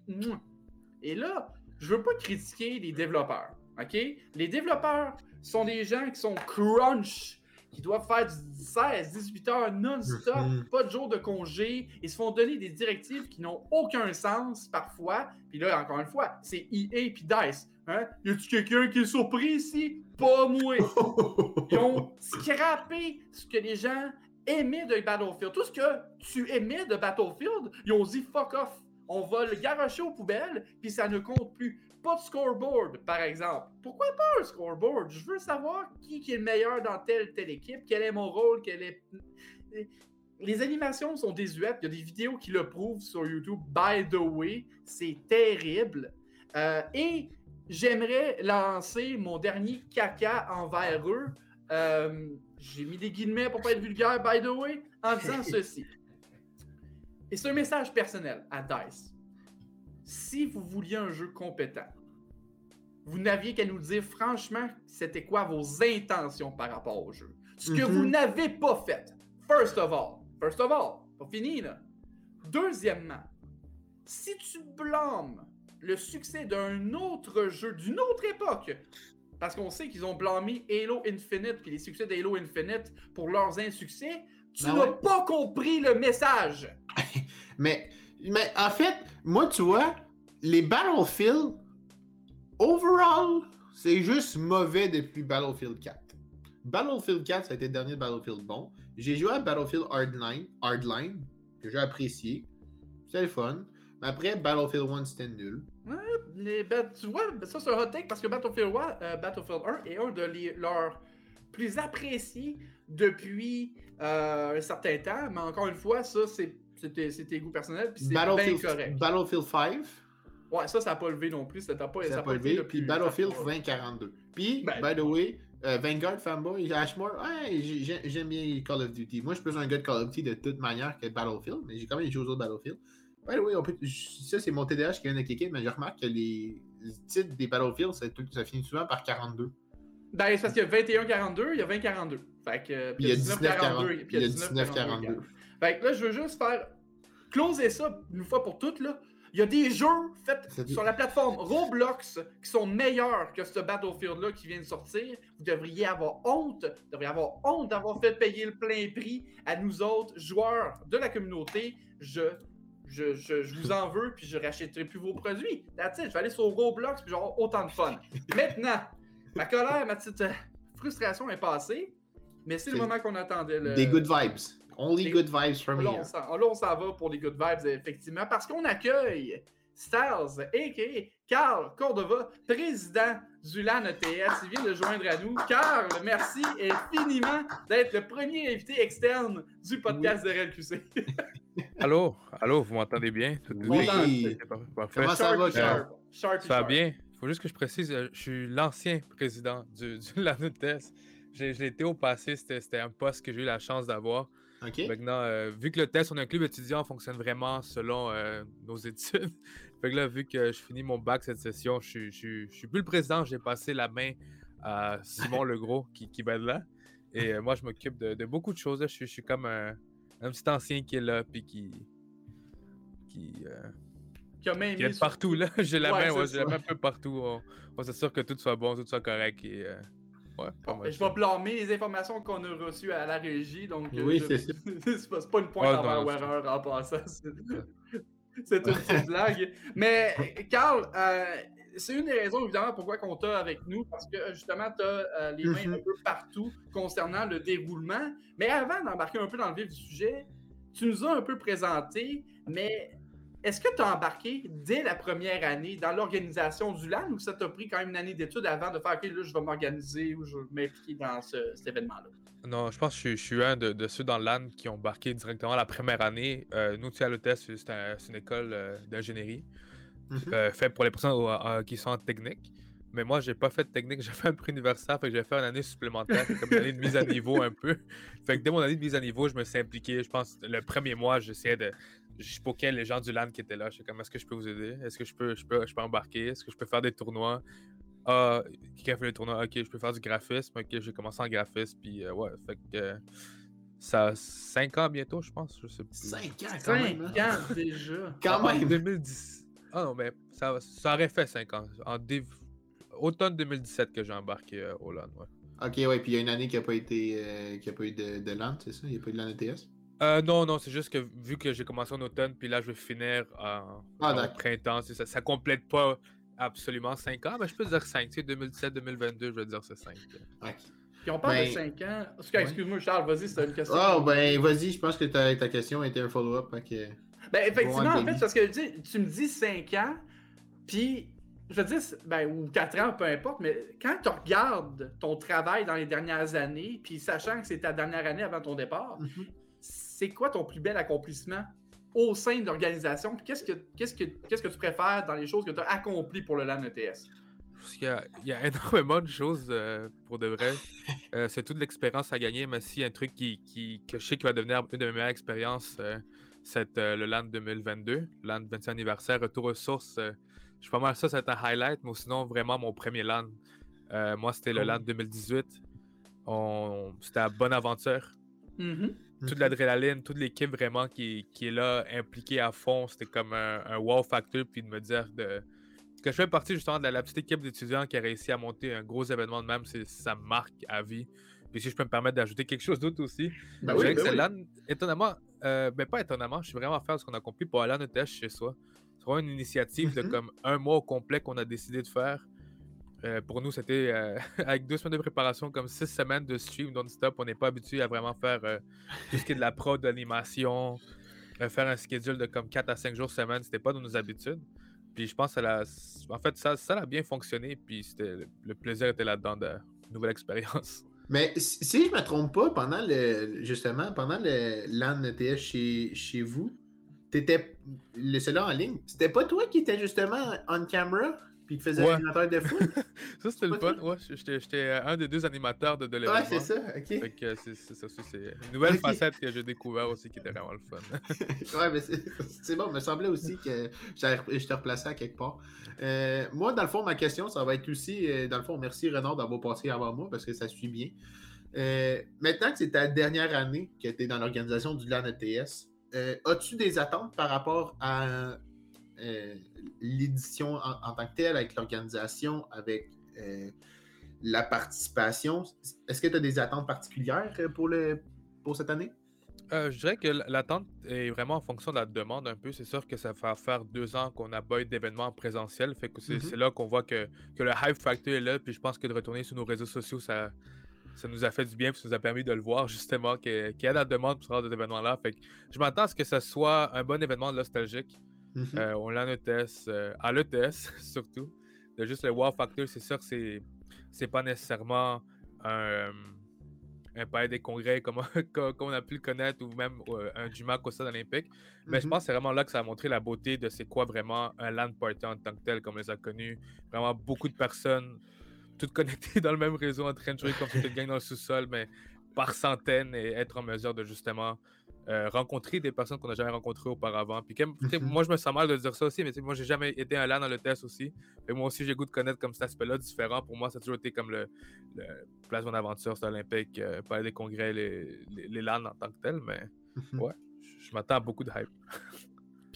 Et là, je veux pas critiquer les développeurs, OK? Les développeurs sont des gens qui sont crunch qui doivent faire du 16-18 heures non-stop, Mhm. pas de jour de congé, ils se font donner des directives qui n'ont aucun sens parfois. Puis là, encore une fois, c'est EA puis DICE. Hein? Y a-tu quelqu'un qui est surpris ici? Pas moi! Ils ont [LAUGHS] scrappé ce que les gens aimaient de Battlefield. Tout ce que tu aimais de Battlefield, ils ont dit fuck off. On va le garocher aux poubelles, puis ça ne compte plus. Pas de scoreboard, par exemple. Pourquoi pas un scoreboard? Je veux savoir qui, qui est le meilleur dans telle telle équipe, quel est mon rôle, quel est. Les animations sont désuètes. Il y a des vidéos qui le prouvent sur YouTube. By the way, c'est terrible. Euh, et j'aimerais lancer mon dernier caca envers eux. Euh, J'ai mis des guillemets pour pas être vulgaire, by the way, en disant [LAUGHS] ceci. Et c'est un message personnel à DICE. Si vous vouliez un jeu compétent, vous n'aviez qu'à nous dire franchement c'était quoi vos intentions par rapport au jeu. Ce que Mhm. vous n'avez pas fait. First of all. First of all. Pas fini, là. Deuxièmement, si tu blâmes le succès d'un autre jeu d'une autre époque, parce qu'on sait qu'ils ont blâmé Halo Infinite puis les succès d'Halo Infinite pour leurs insuccès, tu Ben n'as ouais. pas compris le message. [LAUGHS] Mais, mais en fait, moi, tu vois, les Battlefield, overall, c'est juste mauvais depuis Battlefield 4. Battlefield 4, ça a été le dernier Battlefield bon. J'ai joué à Battlefield Hardline, Hardline que j'ai apprécié. C'était fun. Mais après, Battlefield 1, c'était nul. Les bat- tu vois, ça c'est un hot take parce que Battlefield 1, euh, Battlefield 1 est un de leurs plus appréciés depuis euh, un certain temps. Mais encore une fois, ça c'est c'était c'était goût personnel puis c'est bien Battlefield, correct. Battlefield 5, Ouais, ça, ça n'a pas levé non plus. Ça n'a pas, ça a pas levé. le Puis Battlefield ça a pas- 2042. Puis, Ben- by the way, euh, Vanguard Fanboy, Ashmore, ouais, j'ai- j'ai- j'aime bien Call of Duty. Moi, je suis plus un gars de Call of Duty de toute manière que Battlefield, mais j'ai quand même joué aux autres Battlefield. By the way, on peut- ça, c'est mon TDAH qui vient de kicker, mais je remarque que les titres des Battlefield, ça, finit souvent par 42. Ben, c'est parce qu'il y a 21-42, il y a 20-42. Fait que. Puis il y a 19-42, 19-42. puis Il y a 19-42. Fait que là, je veux juste faire. Closer ça une fois pour toutes, là. Il y a des jeux faits sur la plateforme Roblox qui sont meilleurs que ce Battlefield-là qui vient de sortir. Vous devriez avoir honte, vous devriez avoir honte d'avoir fait payer le plein prix à nous autres joueurs de la communauté. Je, je, je, je vous en veux, puis je rachèterai plus vos produits. That's it. Je vais aller sur Roblox, puis j'aurai autant de fun. [LAUGHS] Maintenant, ma colère, ma petite euh, frustration est passée, mais c'est le moment qu'on attendait. Le... Des good vibes. Only good vibes from Là, here. on là, on s'en va pour les good vibes, effectivement, parce qu'on accueille Styles, a.k.a. Carl Cordova, président du LAN ETS. Il vient de joindre à nous. Carl, merci infiniment d'être le premier invité externe du podcast de RLQC. [LAUGHS] Allô, allô, vous m'entendez bien? Tout Oui. Parfait. Comment ça va, Carl? sharp, sharp, Ça va bien? Il faut juste que je précise, euh, je suis l'ancien président du, du [LAUGHS] LANUTES. J'ai- Je l'ai été au passé, c'était c'était un poste que j'ai eu la chance d'avoir. Maintenant, euh, vu que le test, on a un club étudiant, fonctionne vraiment selon euh, nos [LAUGHS] études. fait que là, vu que je finis mon bac cette session, je suis- je suis je suis plus le président, j'ai passé la main à Simon [LAUGHS] Legros qui, qui va être là. Et euh, moi, je m'occupe de, de beaucoup de choses. là. Je, suis- je suis comme un, un petit ancien qui est là, puis qui. qui, euh, Qui a même qui est sur- partout, là. [LAUGHS] J'ai la Ouais, main, ouais, j'ai la main un peu partout. On, on s'assure que tout soit bon, tout soit correct. Et, euh, ouais, pas Bon, mal je vais blâmer les informations qu'on a reçues à la régie, donc euh, Oui, je- c'est ça. [LAUGHS] c'est pas, c'est pas une pointe envers non, erreur en passant. [LAUGHS] c'est- une petite blague. Mais, Carl, euh, c'est une des raisons, évidemment, pourquoi on t'a avec nous, parce que justement, tu as les mains Mhm. un peu partout concernant le déroulement. Mais avant d'embarquer un peu dans le vif du sujet, tu nous as un peu présenté, mais est-ce que tu as embarqué dès la première année dans l'organisation du LAN ou ça t'a pris quand même une année d'études avant de faire OK, là, je vais m'organiser ou je vais m'impliquer dans ce- cet événement-là? Non, je pense que je, suis- je suis un de, de ceux dans le LAN qui ont embarqué directement la première année. Euh, nous, tu sais, à l'ETS, c'est un- c'est une école euh, d'ingénierie Mhm. euh, faite pour les personnes euh, qui sont en technique. Mais moi, j'ai pas fait de technique, [LAUGHS] j'ai fait un pré-universitaire, fait que j'ai fait une année supplémentaire, c'est comme une année de mise à niveau un peu. Fait que dès mon année de mise à niveau, je me suis impliqué. Je pense le premier mois, j'essayais de. Je poquais les gens du LAN qui étaient là. Je suis comme, est-ce que je peux vous aider? Est-ce que je peux, je peux, je peux embarquer? Est-ce que je peux faire des tournois? Ah, qui a fait les tournois? Ok, je peux faire du graphisme. Ok, j'ai commencé en graphisme. Puis euh, ouais, fait que euh, ça a 5 ans bientôt, je pense. Je sais plus. 5 ans quand Cinq même. hein? ans déjà. [LAUGHS] Quand En même. 2010. Ah non, mais ça, ça aurait fait 5 ans. En dév- automne 2017 que j'ai embarqué euh, au LAN, ouais. Ok, ouais, puis il y a une année qui n'a pas été euh, qui a pas eu de, de LAN, c'est ça? Il n'y a pas eu de LAN ETS? Euh, non, non, c'est juste que vu que j'ai commencé en automne, puis là je vais finir en, Ah, en printemps, c'est ça, ça complète pas absolument 5 ans, mais je peux dire 5. Tu sais, 2017-2022, je vais dire c'est 5. Ok. Puis on parle Ben, de 5 ans. Excuse- ouais. Excuse-moi, Charles, vas-y, c'était une question. Ah, ben, vas-y, je pense que ta, ta question était un follow-up. fait que- Ben, effectivement, Bon, en fait, parce que tu me dis 5 ans, puis je veux dire, c'est- ben, ou 4 ans, peu importe, mais quand tu regardes ton travail dans les dernières années, puis sachant que c'est ta dernière année avant ton départ, Mhm. C'est quoi ton plus bel accomplissement au sein de l'organisation? Qu'est-ce que, qu'est-ce, que, qu'est-ce que tu préfères dans les choses que tu as accomplies pour le LAN ETS? Parce qu'il y a, il y a [LAUGHS] énormément de choses euh, pour de vrai. Euh, c'est toute l'expérience à gagner, mais si un truc qui, qui, que je sais qui va devenir une de mes meilleures expériences, euh, c'est euh, le LAN 2022, LAN 25 anniversaire, retour aux sources. je suis pas mal ça, c'est un highlight, mais sinon, vraiment, mon premier LAN. Moi, c'était le. LAN 2018. On... C'était à Bonne Aventure. Mhm. Toute l'adrénaline, toute l'équipe vraiment qui, qui est là, impliquée à fond. C'était comme un, un wow factor, puis de me dire de, que je fais partie justement de la, la petite équipe d'étudiants qui a réussi à monter un gros événement de même, ça me marque à vie. Puis si je peux me permettre d'ajouter quelque chose d'autre aussi, Ben je oui, ben c'est oui. LAN, étonnamment, euh, ben pas étonnamment, je suis vraiment fier de ce qu'on a accompli pour aller en ETH chez soi. C'est vraiment une initiative de Mhm. comme un mois au complet qu'on a décidé de faire. Euh, pour nous, c'était euh, [LAUGHS] avec deux semaines de préparation, comme six semaines de stream non-stop. On n'est pas habitué à vraiment faire euh, tout ce qui est de la prod, de l'animation, faire un schedule de comme 4 à 5 jours semaine. C'était pas dans nos habitudes. Puis je pense que ça en fait, ça, a bien fonctionné. Puis c'était, le plaisir était là-dedans de nouvelle expérience. Mais si je me trompe pas, pendant le justement, pendant le LAN ETS chez, chez vous, t'étais le celui-là en ligne, c'était pas toi qui étais justement on camera? Puis qui faisait Ouais. l'animateur de foot? [LAUGHS] Ça, c'était le fun. Ouais, j'étais, un des deux animateurs de, de ouais, l'événement. c'est ça, ok. Fait que euh, c'est, ça c'est une nouvelle facette que j'ai découvert aussi qui était vraiment le fun. [LAUGHS] ouais, mais c'est bon, il me semblait aussi que je te replaçais à quelque part. Euh, moi, dans le fond, ma question, ça va être aussi, euh, dans le fond, merci Renard d'avoir passé avant moi parce que ça suit bien. Euh, maintenant que c'est ta dernière année que tu es dans l'organisation du LAN ETS, euh, as-tu des attentes par rapport à euh, l'édition en, en tant que telle, avec l'organisation, avec euh, la participation? Est-ce que tu as des attentes particulières euh, pour, le, pour cette année? Euh, je dirais que l'attente est vraiment en fonction de la demande un peu. C'est sûr que ça va faire deux ans qu'on n'a pas eu d'événement en présentiel. Fait que c'est Mhm. c'est là qu'on voit que, que le hype factor est là. Puis je pense que de retourner sur nos réseaux sociaux, ça, ça nous a fait du bien. Puis ça nous a permis de le voir justement qu'il y a la demande pour ce genre d'événement-là. Fait que je m'attends à ce que ça soit un bon événement nostalgique. Mhm. Euh, on l'a en ETS, euh, à l'ETS [LAUGHS] surtout. De juste le wow factor, c'est sûr que c'est, c'est pas nécessairement un, un palais des congrès [LAUGHS] comme, comme on a pu le connaître ou même euh, un jumac au stade olympique. Mais je Mhm. pense que c'est vraiment là que ça a montré la beauté de c'est quoi vraiment un land party en tant que tel, comme on les a connus. Vraiment beaucoup de personnes, toutes connectées [LAUGHS] dans le même réseau, en train de jouer comme si une gang dans le sous-sol, mais par centaines et être en mesure de justement euh, rencontrer des personnes qu'on n'a jamais rencontrées auparavant. Puis Mhm. moi, je me sens mal de dire ça aussi, mais moi, j'ai jamais été un LAN dans le test aussi. Et moi aussi, j'ai goût de connaître comme cet aspect-là différent. Pour moi, ça a toujours été comme le, le Place Mon Aventure, c'est olympique, euh, Palais des congrès, les, les, les LAN en tant que tel, mais Mhm. ouais, je m'attends à beaucoup de hype.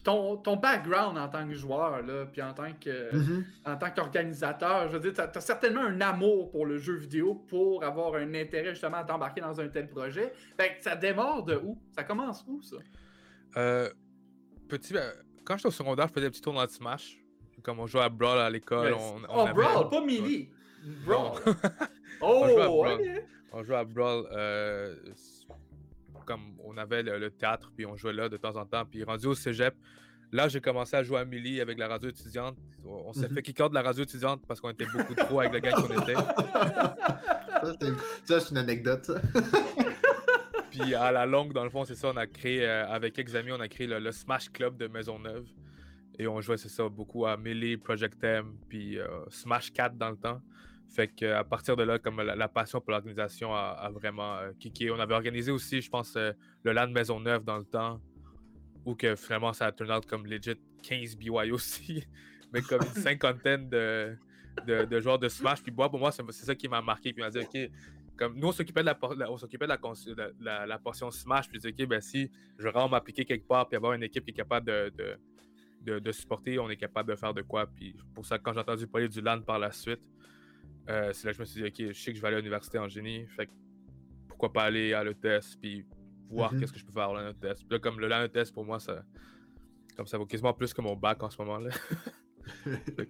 Ton, ton background en tant que joueur, là, puis en tant que. Mhm. en tant qu'organisateur, je veux dire, tu as, certainement un amour pour le jeu vidéo pour avoir un intérêt justement à t'embarquer dans un tel projet. Fait que ça démarre de où? Ça commence où, ça? Euh, petit, ben, quand j'étais au secondaire, je faisais des petits tournois de Smash. Comme on jouait à Brawl à l'école. On, on oh, avait- Brawl, pas Melee! Brawl! [LAUGHS] Oh, joue à Brawl. on jouait à Brawl euh, comme on avait le, le théâtre, puis on jouait là de temps en temps. Puis rendu au cégep, Là, j'ai commencé à jouer à Millie avec la radio étudiante. On s'est Mhm. fait kicker de la radio étudiante parce qu'on était beaucoup trop avec le gars qu'on était. [LAUGHS] Ça, c'est- une anecdote. [LAUGHS] Puis à la longue, dans le fond, c'est ça, on a créé, euh, avec quelques amis, on a créé le, le Smash Club de Maisonneuve. Et on jouait, c'est ça, beaucoup à Melee, Project M, puis euh, Smash 4 dans le temps. Fait qu'à partir de là, comme la, la passion pour l'organisation a, a vraiment euh, kické. On avait organisé aussi, je pense, euh, le LAN Maisonneuve dans le temps, où que finalement ça a turn out comme legit 15 BY aussi, [LAUGHS] mais comme une [LAUGHS] cinquantaine de, de, de joueurs de Smash. Puis moi, pour moi, c'est c'est ça qui m'a marqué. Puis il m'a dit, OK, comme nous, on s'occupait de la, on s'occupait de la, de la, la portion Smash. Puis je dis, OK, ben si je vraiment m'appliquer quelque part, puis avoir une équipe qui est capable de, de, de, de supporter, on est capable de faire de quoi. Puis pour ça, quand j'ai entendu parler du LAN par la suite, euh, c'est là que je me suis dit, OK, je sais que je vais aller à l'université en génie. Fait que pourquoi pas aller à l'ETS, puis voir Mhm. qu'est-ce que je peux faire à l'ETS. Là, comme le LAN ETS, pour moi, ça, comme ça vaut quasiment plus que mon bac en ce moment-là. [LAUGHS]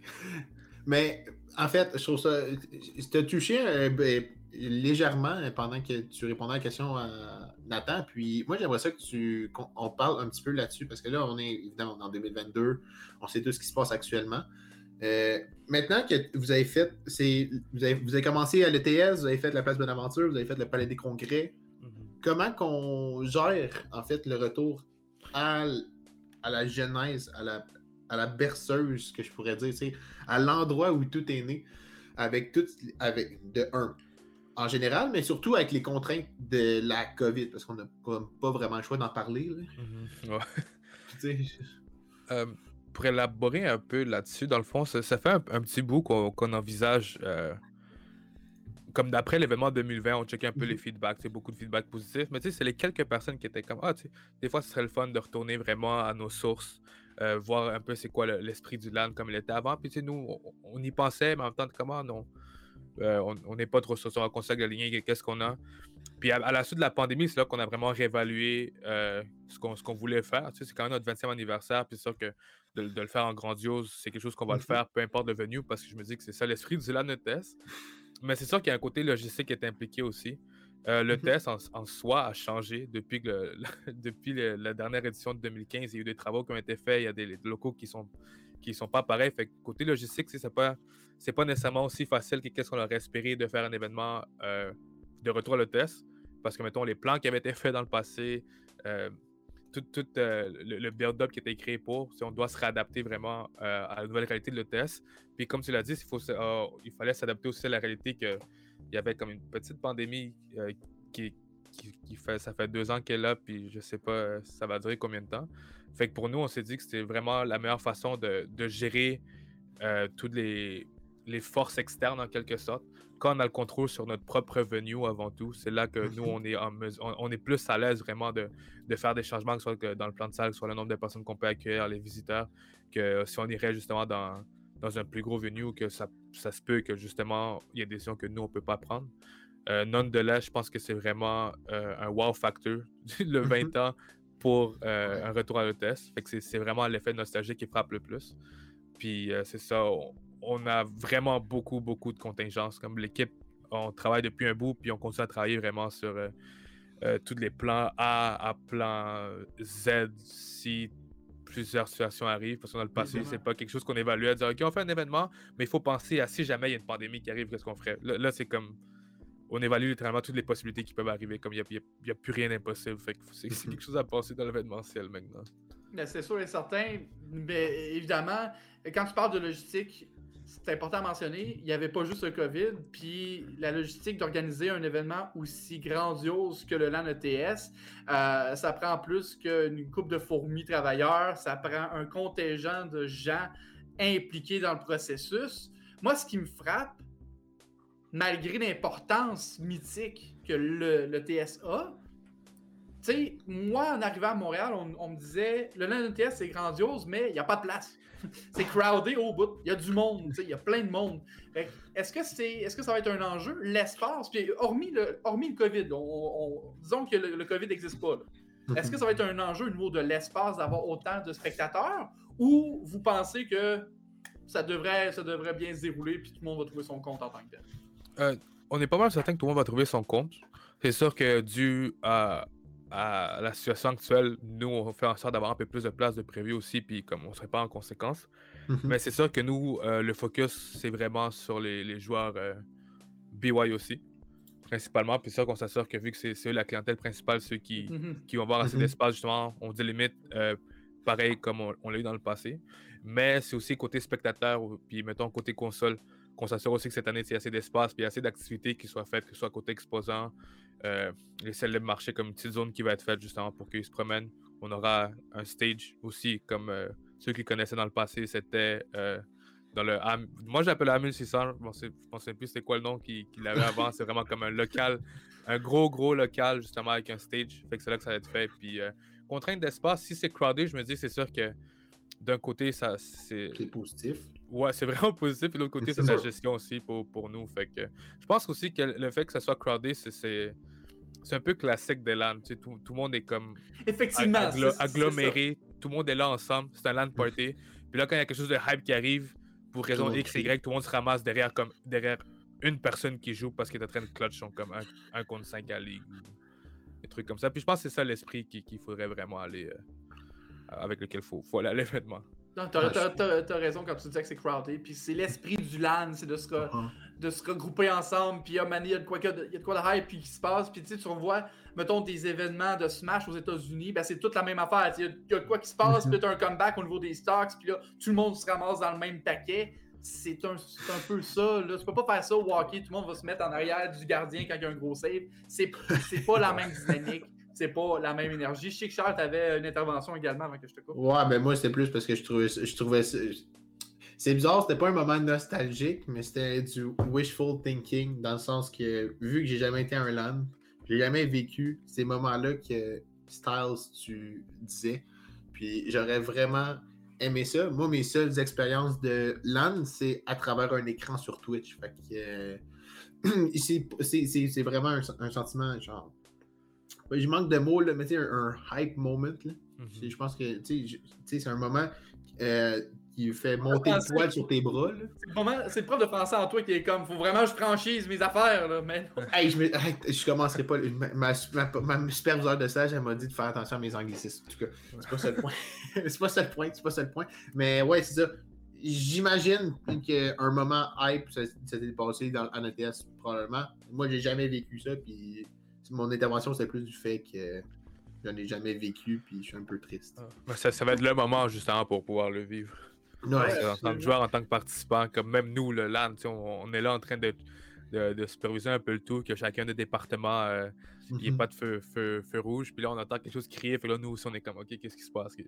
Mais en fait, je trouve ça. Tu as touché euh, ben, légèrement euh, pendant que tu répondais à la question à Nathan. Puis moi, j'aimerais ça que tu qu'on on parle un petit peu là-dessus parce que là, on est évidemment en 2022. On sait tout ce qui se passe actuellement. Euh, maintenant que vous avez fait, c'est vous avez, vous avez commencé à l'ETS, vous avez fait la place Bonaventure, vous avez fait le Palais des Congrès. Comment qu'on gère en fait le retour à, la genèse, à la, à la berceuse, que je pourrais dire, à l'endroit où tout est né, avec tout, avec de un, en général, mais surtout avec les contraintes de la COVID, parce qu'on n'a pas, vraiment le choix d'en parler. là. Ouais. Puis, tu sais, [LAUGHS] Euh, pour élaborer un peu là-dessus, dans le fond, ça, ça fait un, un petit bout qu'on qu'on envisage. euh, comme d'après l'événement 2020, on checkait un peu les Mhm. feedbacks, c'est beaucoup de feedbacks positifs, mais tu sais, c'est les quelques personnes qui étaient comme Ah, tu sais, des fois, ce serait le fun de retourner vraiment à nos sources, euh, voir un peu c'est quoi le- l'esprit du LAN comme il était avant. Puis tu sais, nous, on, on y pensait, mais en même temps, comment non Euh, on- n'est pas trop sur un conseil de la ligne, qu'est-ce qu'on a. Puis à, à la suite de la pandémie, c'est là qu'on a vraiment réévalué euh, ce qu'on ce qu'on voulait faire. Tu sais, c'est quand même notre 20e anniversaire, puis c'est sûr que de, de le faire en grandiose, c'est quelque chose qu'on va le Mhm. faire, peu importe le venue, parce que je me dis que c'est ça l'esprit du LAN ETS. Mais c'est sûr qu'il y a un côté logistique qui est impliqué aussi. Euh, le Mhm. test en, en soi a changé depuis, que le- [LAUGHS] depuis le- la dernière édition de 2015. Il y a eu des travaux qui ont été faits, il y a des, des locaux qui sont qui sont pas pareils. Fait que côté logistique, c'est pas c'est pas nécessairement aussi facile que qu'est-ce qu'on aurait espéré de faire un événement euh, de retour à le test. Parce que, mettons, les plans qui avaient été [LAUGHS] faits dans le passé, euh, tout, tout, le, le build-up qui était créé pour, si on doit se réadapter vraiment à la nouvelle réalité de le test. Puis comme tu l'as dit, il, faut, il fallait s'adapter aussi à la réalité qu'il y avait comme une petite pandémie euh, qui, qui, qui fait, ça fait deux ans qu'elle est là, puis je sais pas euh, ça va durer combien de temps. Fait que pour nous, on s'est dit que c'était vraiment la meilleure façon de, de gérer euh, toutes les, les forces externes en quelque sorte. Quand on a le contrôle sur notre propre revenu avant tout, c'est là que nous, Mhm. on est, en on, on est plus à l'aise vraiment de, de faire des changements, que ce soit que dans le plan de salle, sur le nombre de personnes qu'on peut accueillir, les visiteurs, que si on irait justement dans, dans un plus gros venue, que ça, ça se peut que justement, il y a des décisions que nous, on peut pas prendre. Euh, nonetheless, je pense que c'est vraiment euh, un wow factor, [LAUGHS] le 20 ans pour euh, un retour à l'ETS. Fait que c'est- c'est vraiment l'effet nostalgique qui frappe le plus. Puis euh, c'est ça, on, on a vraiment beaucoup, beaucoup de contingences. Comme l'équipe, on travaille depuis un bout, puis on continue à travailler vraiment sur tous les plans A à plan Z si plusieurs situations arrivent. Parce que dans le passé, c'est pas quelque chose qu'on évalue à dire, OK, on fait un événement, mais il faut penser à si jamais il y a une pandémie qui arrive, qu'est-ce qu'on ferait? Là, là, c'est comme. On évalue littéralement toutes les possibilités qui peuvent arriver, comme il n'y a, plus rien d'impossible. Fait que c'est c'est quelque chose à passer dans l'événementiel maintenant. Mais c'est sûr et certain. Mais évidemment, quand tu parles de logistique, c'est important à mentionner, il n'y avait pas juste le COVID, puis la logistique d'organiser un événement aussi grandiose que le LAN ETS, euh, ça prend plus qu'une coupe de fourmis travailleurs, ça prend un contingent de gens impliqués dans le processus. Moi, ce qui me frappe, malgré l'importance mythique que le, le a, tu sais, moi, en arrivant à Montréal, on, on me disait le LAN ETS, c'est grandiose, mais il n'y a pas de place. [LAUGHS] c'est crowded au bout. Il y a du monde, il y a plein de monde. Est-ce que, c'est, est-ce que ça va être un enjeu? L'espace, puis hormis le, hormis le COVID, on, on- disons que le, COVID n'existe pas. Est-ce que ça va être un enjeu au niveau de l'espace d'avoir autant de spectateurs? Ou vous pensez que ça devrait, ça devrait bien se dérouler puis tout le monde va trouver son compte en tant que tel? Euh, on est pas mal certain que tout le monde va trouver son compte. C'est sûr que dû à, à la situation actuelle, nous, on fait en sorte d'avoir un peu plus de place de prévu aussi, puis comme on serait pas en conséquence. Mhm. Mais c'est sûr que nous, euh, le focus, c'est vraiment sur les, les joueurs euh, BY aussi, principalement. Puis c'est sûr qu'on s'assure que vu que c'est eux la clientèle principale, ceux qui, Mhm. qui vont avoir assez Mhm. d'espace, justement, on délimite euh, pareil comme on, on l'a eu dans le passé. Mais c'est aussi côté spectateur, puis mettons côté console, qu'on s'assure aussi que cette année, il y a assez d'espace, puis assez d'activités qui soient faites, que ce soit côté exposant, euh, les célèbres marchés comme une petite zone qui va être faite justement pour qu'ils se promènent. On aura un stage aussi, comme euh, ceux qui connaissaient dans le passé, c'était euh, dans le. Moi, j'appelle le A1600, je ne pensais plus c'était quoi le nom qu'il avait [LAUGHS] avant. C'est vraiment comme un local, un gros, gros local justement avec un stage. Fait que c'est là que ça va être fait. Puis, euh, contrainte d'espace, si c'est crowded, je me dis, c'est sûr que d'un côté, ça c'est positif. Ouais, c'est vraiment positif. Et de l'autre côté, C'est la gestion aussi pour, pour nous. Fait que je pense aussi que le fait que ça soit crowded, c'est- c'est un peu classique des LAN. Tu sais, tout, tout le monde est comme Effectivement. aggloméré. Tout le monde est là ensemble. C'est un LAN party. Puis là, quand il y a quelque chose de hype qui arrive, pour raison X. Y, tout le monde se ramasse derrière, comme, derrière une personne qui joue parce qu'il est en train de clutch son comme un, un contre 5 à la ligue. Des trucs comme ça. Puis je pense que c'est ça l'esprit qu'il faudrait vraiment aller. euh, avec lequel il faut, faut aller à l'événement. Non, t'as, Ah, raison quand tu disais que c'est crowded. Puis c'est l'esprit du LAN, c'est de se, re- Ah. De se regrouper ensemble. Puis ah, il y a de quoi, que- il y a de quoi de hype puis qui se passe. Puis tu sais, tu revois, mettons, des événements de Smash aux États-Unis. Ben, c'est toute la même affaire. Tu Il y, a- il y a de quoi qui se passe. Mhm. Puis t'as un comeback au niveau des stocks. Puis là, tout le monde se ramasse dans le même paquet. C'est un, c'est un peu ça. Là. Tu peux pas faire ça au hockey. Tout le monde va se mettre en arrière du gardien quand il y a un gros save. C'est, c'est pas la même dynamique. C'est pas la même énergie. Je sais que Charles, t'avais une intervention également avant que je te coupe. Ouais, ben moi, c'était plus parce que je trouvais, je trouvais ça- C'est bizarre, c'était pas un moment nostalgique, mais c'était du wishful thinking, dans le sens que, vu que j'ai jamais été un LAN, j'ai jamais vécu ces moments-là que Styles, tu disais. Puis j'aurais vraiment aimé ça. Moi, mes seules expériences de LAN, c'est à travers un écran sur Twitch. Fait que. euh, [CLEARS THROAT] c'est- vraiment un, un sentiment, genre. Je manque de mots, là, mais tu sais, un, un hype moment. Là. Mhm. C'est- Je pense que c'est un moment euh, qui fait monter penser- le poil sur tes bras. C'est le, moment- c'est le prof de français en toi qui est comme, faut vraiment que je franchise mes affaires, là, mais. [LAUGHS] Hey, je, me, hey, je commencerai pas. Ma, ma, ma, ma superviseure de stage, elle m'a dit de faire attention à mes anglicismes. En tout cas, c'est pas ça le point. [LAUGHS] c'est pas ça le point. C'est pas ça le point. Mais ouais, c'est ça. J'imagine qu'un moment hype, s'est passé dans, en ETS probablement. Moi, j'ai jamais vécu ça. Puis mon intervention, c'est plus du fait que j'en ai jamais vécu. Puis je suis un peu triste. Ah. Ben, ça, ça va être le moment justement pour pouvoir le vivre. Ouais. En tant que joueur, en tant que participant, comme même nous, le LAN, on, on est là en train de, de, de superviser un peu le tout, que chacun des départements, euh, il n'y ait Mhm. pas de feu, feu, feu rouge. Puis là, on entend quelque chose crier. Puis là, nous aussi, on est comme, OK, qu'est-ce qui se passe? Puis,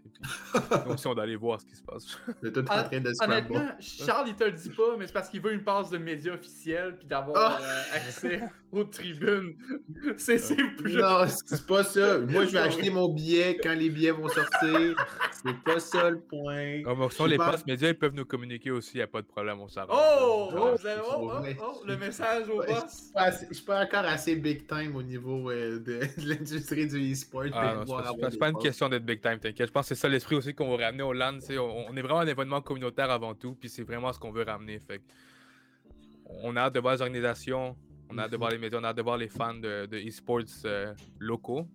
nous aussi, on doit aller voir ce qui se passe. [LAUGHS] En train de. Honnêtement, Charles, il te le dit pas, mais c'est parce qu'il veut une passe de médias officiels puis d'avoir Ah! euh, accès aux tribunes. [LAUGHS] C'est c'est plus. Non, c'est pas ça. Moi, je vais acheter mon billet quand les billets vont sortir. C'est pas ça le point. Comme sont les passes médias, ils peuvent nous communiquer aussi, il n'y a pas de problème, on s'arrange. Oh! Oh, oh, oh, oh, le message au boss. Je suis pas assez- je suis pas encore assez big time au niveau euh, de, [LAUGHS] de l'industrie du e-sport. Ah, c'est pas- une question d'être big time, t'inquiète. Je pense que c'est ça l'esprit aussi qu'on veut ramener au LAN. On, on est vraiment un événement communautaire avant tout, puis c'est vraiment ce qu'on veut ramener. Fait on a hâte de voir les organisations, on a hâte de Mhm. voir les médias, on a hâte de voir les fans de, e-sports euh, locaux.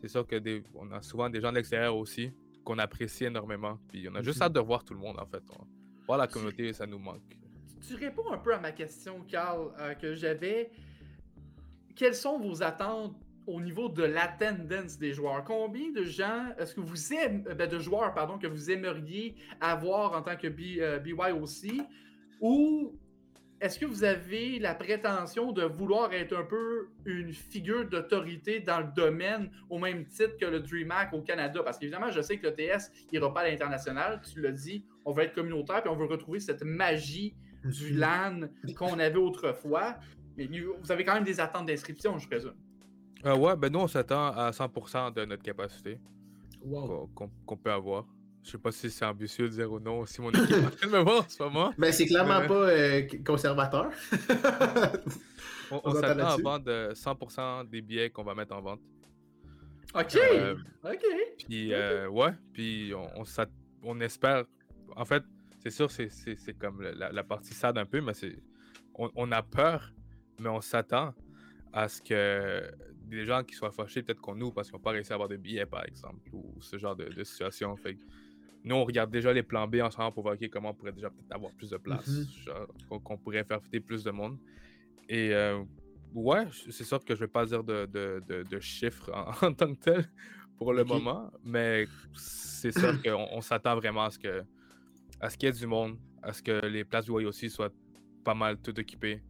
C'est sûr que des- on a souvent des gens de l'extérieur aussi qu'on apprécie énormément. Puis on a juste Mhm. hâte de voir tout le monde en fait. On- voir la communauté, ça nous manque. Tu réponds un peu à ma question, Carl, euh, que j'avais. Quelles sont vos attentes au niveau de l'attendance des joueurs? Combien de gens, est-ce que vous aimez, ben, de joueurs, pardon, que vous aimeriez avoir en tant que B- euh, BY aussi? Ou est-ce que vous avez la prétention de vouloir être un peu une figure d'autorité dans le domaine au même titre que le DreamHack au Canada? Parce qu'évidemment, je sais que le TS n'ira pas à l'international. Tu l'as dit, on veut être communautaire puis on veut retrouver cette magie du LAN qu'on avait autrefois. Mais vous avez quand même des attentes d'inscription, je présume. Euh, ouais, ben nous on s'attend à 100% de notre capacité Wow. qu'on peut avoir. Je sais pas si c'est ambitieux de dire ou non, si mon équipe est en train de me voir en ce moment. Ben, c'est clairement pas euh, conservateur. On, [LAUGHS] On on s'entend s'attend à vendre euh, 100% des billets qu'on va mettre en vente. OK! Euh, OK! Puis, euh, ouais, puis on, on, s'att- on espère. En fait, c'est sûr, c'est- c'est c'est comme la, la partie sad un peu, mais c'est on, on a peur, mais on s'attend à ce que des gens qui soient fâchés peut-être qu'on nous parce qu'ils n'ont pas réussi à avoir de billets, par exemple, ou ce genre de, de situation. Fait que nous, on regarde déjà les plans B ensemble pour voir comment on pourrait déjà peut-être avoir plus de place, Mhm. genre, qu'on pourrait faire fêter plus de monde. Et euh, ouais, c'est sûr que je vais pas dire de, de, de- de chiffres en, [LAUGHS] en tant que tel pour le moment, mais c'est sûr [CLEARS THROAT] qu'on on s'attend vraiment à ce que à ce qu'il y ait du monde, à ce que les places du aussi soient pas mal toutes occupées,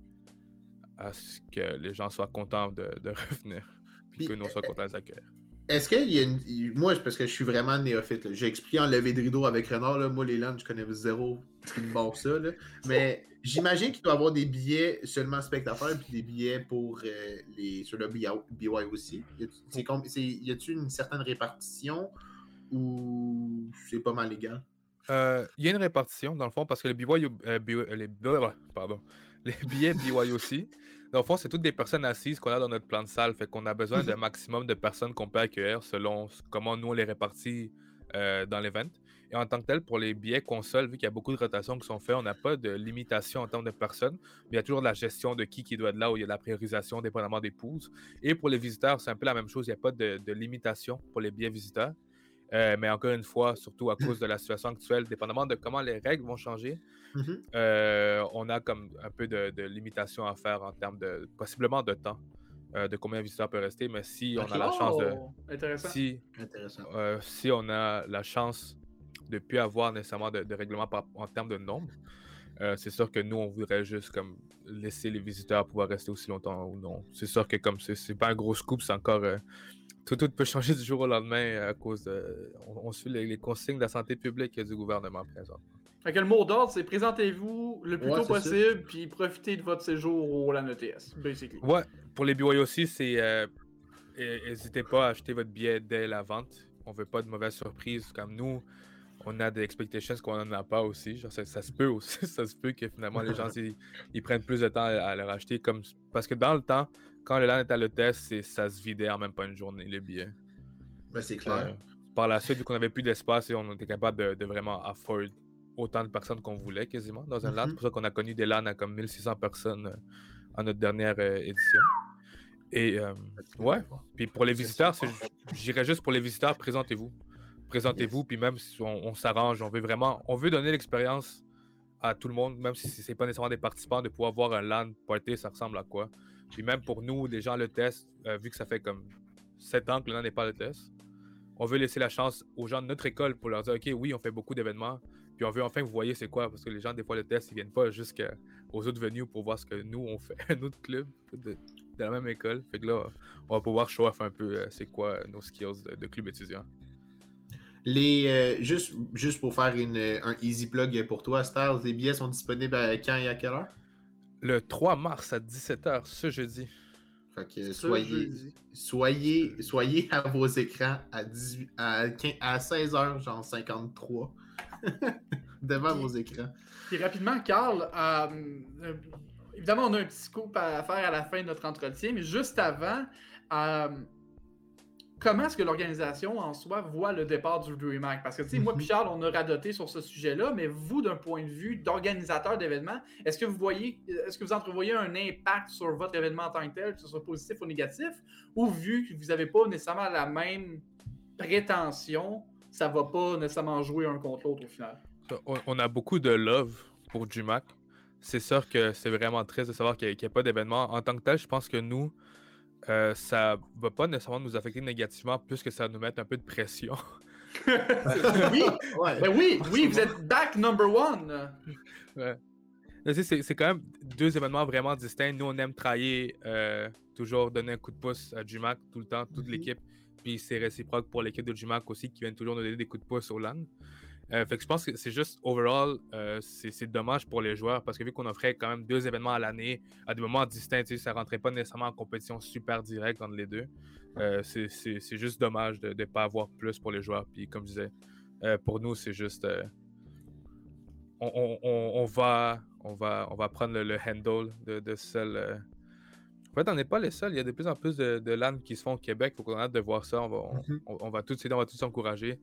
à ce que les gens soient contents de, de [LAUGHS] revenir, puis Puis, que nous on soit contents de les accueillir. Est-ce qu'il y a une. Moi, parce que je suis vraiment néophyte, j'ai expliqué en levée de rideau avec Renard, là. moi les landes, je connais zéro barre ça. là. Mais j'imagine qu'il doit y avoir des billets seulement spectateurs puis des billets pour euh, les sur le BY aussi. Y a-t-il une certaine répartition ou c'est pas mal légal? Euh, Il y a une répartition, dans le fond, parce que euh, BY les, euh, pardon, les [LAUGHS] billets BYOC, dans le fond, c'est toutes des personnes assises qu'on a dans notre plan de salle. Fait qu'on a besoin d'un maximum de personnes qu'on peut accueillir selon comment nous on les répartit euh, dans l'event. Et en tant que tel, pour les billets consoles, vu qu'il y a beaucoup de rotations qui sont faites, on n'a pas de limitation en termes de personnes, mais il y a toujours de la gestion de qui qui doit être là, où il y a de la priorisation dépendamment des pouses. Et pour les visiteurs, c'est un peu la même chose, il n'y a pas de, de limitation pour les billets visiteurs. Euh, mais encore une fois, surtout à cause de la situation actuelle, dépendamment de comment les règles vont changer, Mhm. euh, on a comme un peu de, de limitation à faire en termes de possiblement de temps, euh, de combien de visiteurs peuvent rester. Mais si on a la chance de. Oh, Intéressant. Si, Intéressant. euh, si on a la chance de ne plus avoir nécessairement de, de règlement par- en termes de nombre, euh, c'est sûr que nous, on voudrait juste comme laisser les visiteurs pouvoir rester aussi longtemps ou non. C'est sûr que comme c'est c'est pas un gros scoop, c'est encore. Euh, tout, tout peut changer du jour au lendemain à cause de. On, on suit les, les consignes de la santé publique du gouvernement présent. Fait que le mot d'ordre, c'est présentez-vous le plus Ouais, tôt possible, puis profitez de votre séjour au LAN ETS, basically. Ouais, pour les BY aussi, c'est. euh, N'hésitez pas à acheter votre billet dès la vente. On veut pas de mauvaises surprises. Comme nous, on a des expectations qu'on n'en a pas aussi. Genre, ça, ça se peut aussi. [LAUGHS] ça se peut que finalement les gens [LAUGHS] ils, ils prennent plus de temps à, à le racheter. Comme... Parce que dans le temps, quand le LAN était à l'hôtesse, ça se vidait en même pas une journée, les billets. Ben, c'est Euh, clair. par la suite, vu qu'on avait plus d'espace et on était capable de, de vraiment afford autant de personnes qu'on voulait quasiment dans un LAN. Mhm. C'est pour ça qu'on a connu des LAN à comme 1600 personnes euh, en notre dernière euh, édition. Et euh, ouais, puis pour les visiteurs, j'irais juste pour les visiteurs, présentez-vous. Présentez-vous, puis même si on, on s'arrange, on veut vraiment, on veut donner l'expérience à tout le monde, même si c'est pas nécessairement des participants, de pouvoir voir un LAN party, ça ressemble à quoi? Puis même pour nous, les gens le testent, euh, vu que ça fait comme 7 ans que le LAN n'est pas le test, on veut laisser la chance aux gens de notre école pour leur dire, OK, oui, on fait beaucoup d'événements, puis on veut enfin que vous voyez c'est quoi, parce que les gens, des fois, le test, ils viennent pas jusqu'aux autres venues pour voir ce que nous, on fait, [LAUGHS] un autre club de, la même école. Fait que là, on va pouvoir show off un peu euh, c'est quoi nos skills de, club étudiant. Les, euh, juste, juste pour faire un easy plug pour toi, Stars, les billets sont disponibles à quand et à quelle heure? Le 3 mars à 17h, ce jeudi. Fait que Ce soyez, jeudi. soyez, soyez à vos écrans à, 18, à, 15 à 16h, genre 53. [LAUGHS] Devant vos écrans. Puis rapidement, Carl, euh, euh, évidemment, on a un petit scoop à faire à la fin de notre entretien, mais juste avant, euh, comment est-ce que l'organisation en soi voit le départ du DreamHack? Parce que, tu sais, moi Mhm. et Charles, on a radoté sur ce sujet-là, mais vous, d'un point de vue d'organisateur d'événements, est-ce que vous voyez, est-ce que vous entrevoyez un impact sur votre événement en tant que tel, que ce soit positif ou négatif, ou vu que vous n'avez pas nécessairement la même prétention, ça va pas nécessairement jouer un contre l'autre au final? On, a beaucoup de love pour Jumac. C'est sûr que c'est vraiment triste de savoir qu'il n'y a, pas d'événement. En tant que tel, je pense que nous, euh, ça va pas nécessairement nous affecter négativement, plus que ça nous met un peu de pression. [LAUGHS] oui, Ouais. ben oui, oui, vous êtes back number one. Mais tu sais, C'est c'est quand même deux événements vraiment distincts. Nous, on aime travailler, euh, toujours donner un coup de pouce à Jumac tout le temps, toute Mhm. l'équipe. Puis c'est réciproque pour l'équipe de Jumac aussi qui viennent toujours nous donner des coups de pouce au LAN. Euh, fait que je pense que c'est juste, overall, euh, c'est dommage pour les joueurs parce que vu qu'on offrait quand même deux événements à l'année à des moments distincts, ça rentrait pas nécessairement en compétition super directe entre les deux. Euh, c'est- juste dommage de ne pas avoir plus pour les joueurs. Puis comme je disais, euh, pour nous, c'est juste. euh, on, on- on- on va, on, va, on va prendre le, le handle de, de celle. En fait, on n'est pas les seuls. Il y a de plus en plus de, de LAN qui se font au Québec. Faut qu'on a hâte de voir ça. On va, on, Mhm. on- on va tous aider, on va tous s'encourager.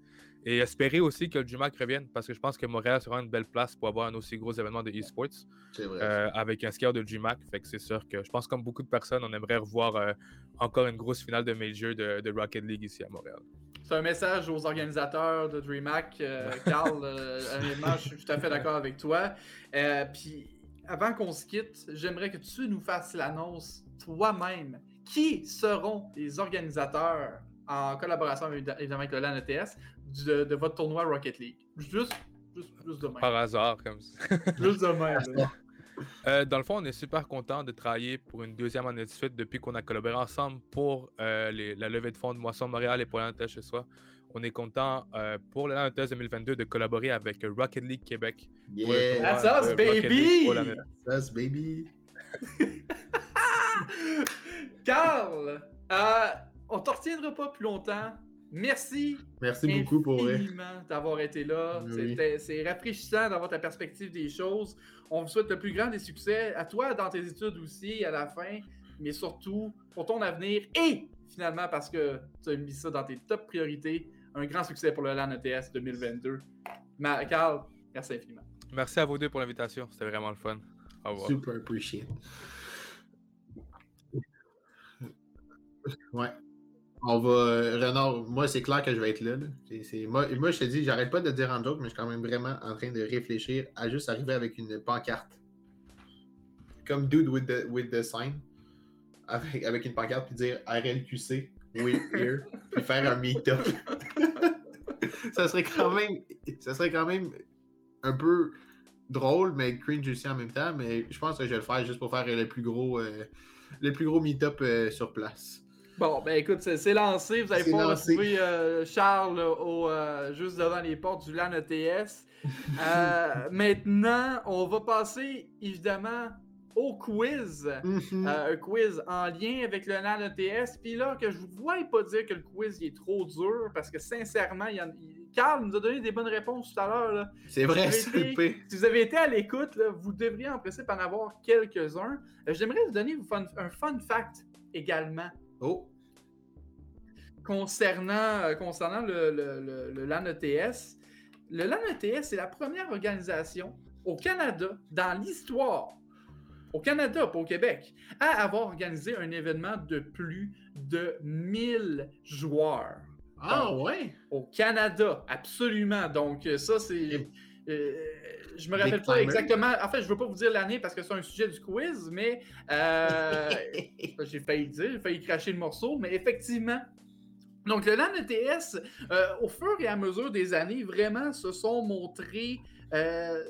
Et espérer aussi que le JUMAC revienne parce que je pense que Montréal sera une belle place pour avoir un aussi gros événement de e-sports C'est vrai. euh, avec un skieur de JUMAC. Fait que c'est sûr que je pense comme beaucoup de personnes, on aimerait revoir euh, encore une grosse finale de Major de, de Rocket League ici à Montréal. C'est un message aux organisateurs de DreamHack. Euh, [LAUGHS] Carl, euh, honnêtement, je suis tout à fait d'accord avec toi. Euh, Puis, avant qu'on se quitte, j'aimerais que tu nous fasses l'annonce toi-même. Qui seront les organisateurs, en collaboration avec- évidemment avec le LAN ETS, de, de votre tournoi Rocket League? Juste, juste, juste de même. Par hasard, comme ça. [LAUGHS] Juste de même. [LAUGHS] Euh, dans le fond, on est super content de travailler pour une deuxième année de suite depuis qu'on a collaboré ensemble pour euh, les- la levée de fonds de Moisson Montréal et pour l'Antes chez soi. On est content euh, pour l'Antes 2022 de collaborer avec Rocket League Québec. Yeah, That's us, baby! that's [LAUGHS] baby. [LAUGHS] Carl, euh, on t'en retiendra pas plus longtemps. Merci Merci beaucoup pour d'avoir été là. Oui. C'était- C'est rafraîchissant d'avoir ta perspective des choses. On vous souhaite le plus grand des succès à toi dans tes études aussi à la fin, mais surtout pour ton avenir et finalement parce que tu as mis ça dans tes top priorités, un grand succès pour le LAN ETS 2022. Ma Carl, merci infiniment. Merci à vous deux pour l'invitation. C'était vraiment le fun. Au revoir. Super appreciate. Ouais. On va. euh, Renard, moi, c'est clair que je vais être là. là. Moi, moi, je te dis, j'arrête pas de dire en joke, mais je suis quand même vraiment en train de réfléchir à juste arriver avec une pancarte. Comme Dude with the, with the sign. Avec, avec une pancarte, puis dire RLQC, we here, [LAUGHS] puis faire un meet-up. [LAUGHS] ça serait quand même. Ça serait quand même un peu drôle, mais cringe aussi en même temps. Mais je pense que je vais le faire juste pour faire le plus gros, euh, le plus gros meet-up euh, sur place. Bon, ben écoute, c'est lancé. Vous allez pouvoir retrouver euh, Charles au, euh, juste devant les portes du LAN ETS. [LAUGHS] Euh, maintenant, on va passer évidemment au quiz. Mhm. Euh, un quiz en lien avec le LAN ETS. Puis là, que je vous vois pas dire que le quiz il est trop dur parce que sincèrement, il y en- il- Carl nous a donné des bonnes réponses tout à l'heure. là. c'est vrai, été-. Si vous avez été à l'écoute, vous devriez en principe en avoir quelques-uns. J'aimerais vous donner un fun fact également Oh, concernant, euh, concernant le, le, le- le LAN ETS. Le LAN ETS, c'est la première organisation au Canada, dans l'histoire, au Canada, pas au Québec, à avoir organisé un événement de plus de 1000 joueurs. ah ouais? Au Canada, absolument. Donc, euh, ça, c'est. euh, je me Big rappelle pas timer. exactement. En fait, je veux pas vous dire l'année parce que c'est un sujet du quiz, mais [LAUGHS] euh, j'ai failli le dire, j'ai failli cracher le morceau, mais effectivement. Donc, le LAN ETS, euh, au fur et à mesure des années, vraiment se sont montrés euh,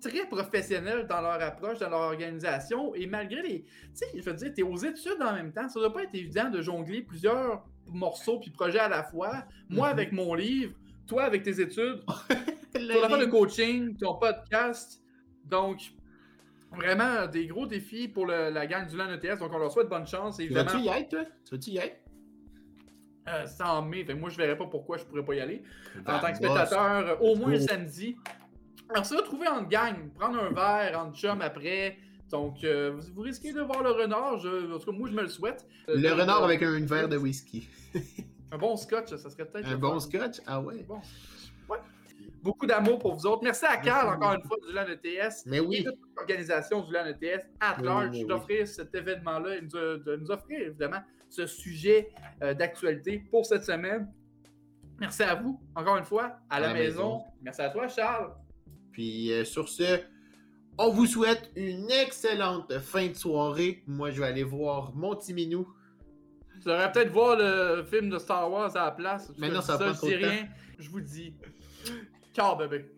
très professionnels dans leur approche, dans leur organisation. Et malgré les. Tu sais, je veux dire, tu es aux études en même temps. Ça doit pas être évident de jongler plusieurs morceaux puis projets à la fois. Moi, Mhm. avec mon livre, toi, avec tes études, [LAUGHS] ton affaire de coaching, ton podcast. Donc, vraiment, des gros défis pour le- la gang du LAN ETS. Donc, on leur souhaite bonne chance. Tu Évidemment, vas-tu y être, toi? Tu vas-tu y être? euh, c'est en mai. Fait moi, je verrais pas pourquoi je pourrais pas y aller. En Ah, tant que spectateur, euh, au moins Cool. samedi. Alors, se retrouver en gang, prendre un verre, en chum après. Donc, euh, vous, vous risquez de voir le renard. Je- en tout cas, moi, je me le souhaite. Euh, Le renard euh, avec un verre de whisky. Un bon scotch, ça serait peut-être. Un le bon fun. scotch? Ah ouais. Bon. Beaucoup d'amour pour vous autres. Merci à Carl, encore une fois, du LAN ETS. Mais et oui. toute l'organisation du LAN ETS Oui, large oui, oui. d'offrir cet événement-là et de, nous offrir évidemment ce sujet euh, d'actualité pour cette semaine. Merci à vous, encore une fois, à la, À la maison. maison. Merci à toi, Charles. Puis euh, sur ce, on vous souhaite une excellente fin de soirée. Moi, je vais aller voir mon petit minou. Tu devrais peut-être voir le film de Star Wars à la place. Mais non, ça va je pas trop rien. Je vous dis, Ciao, baby.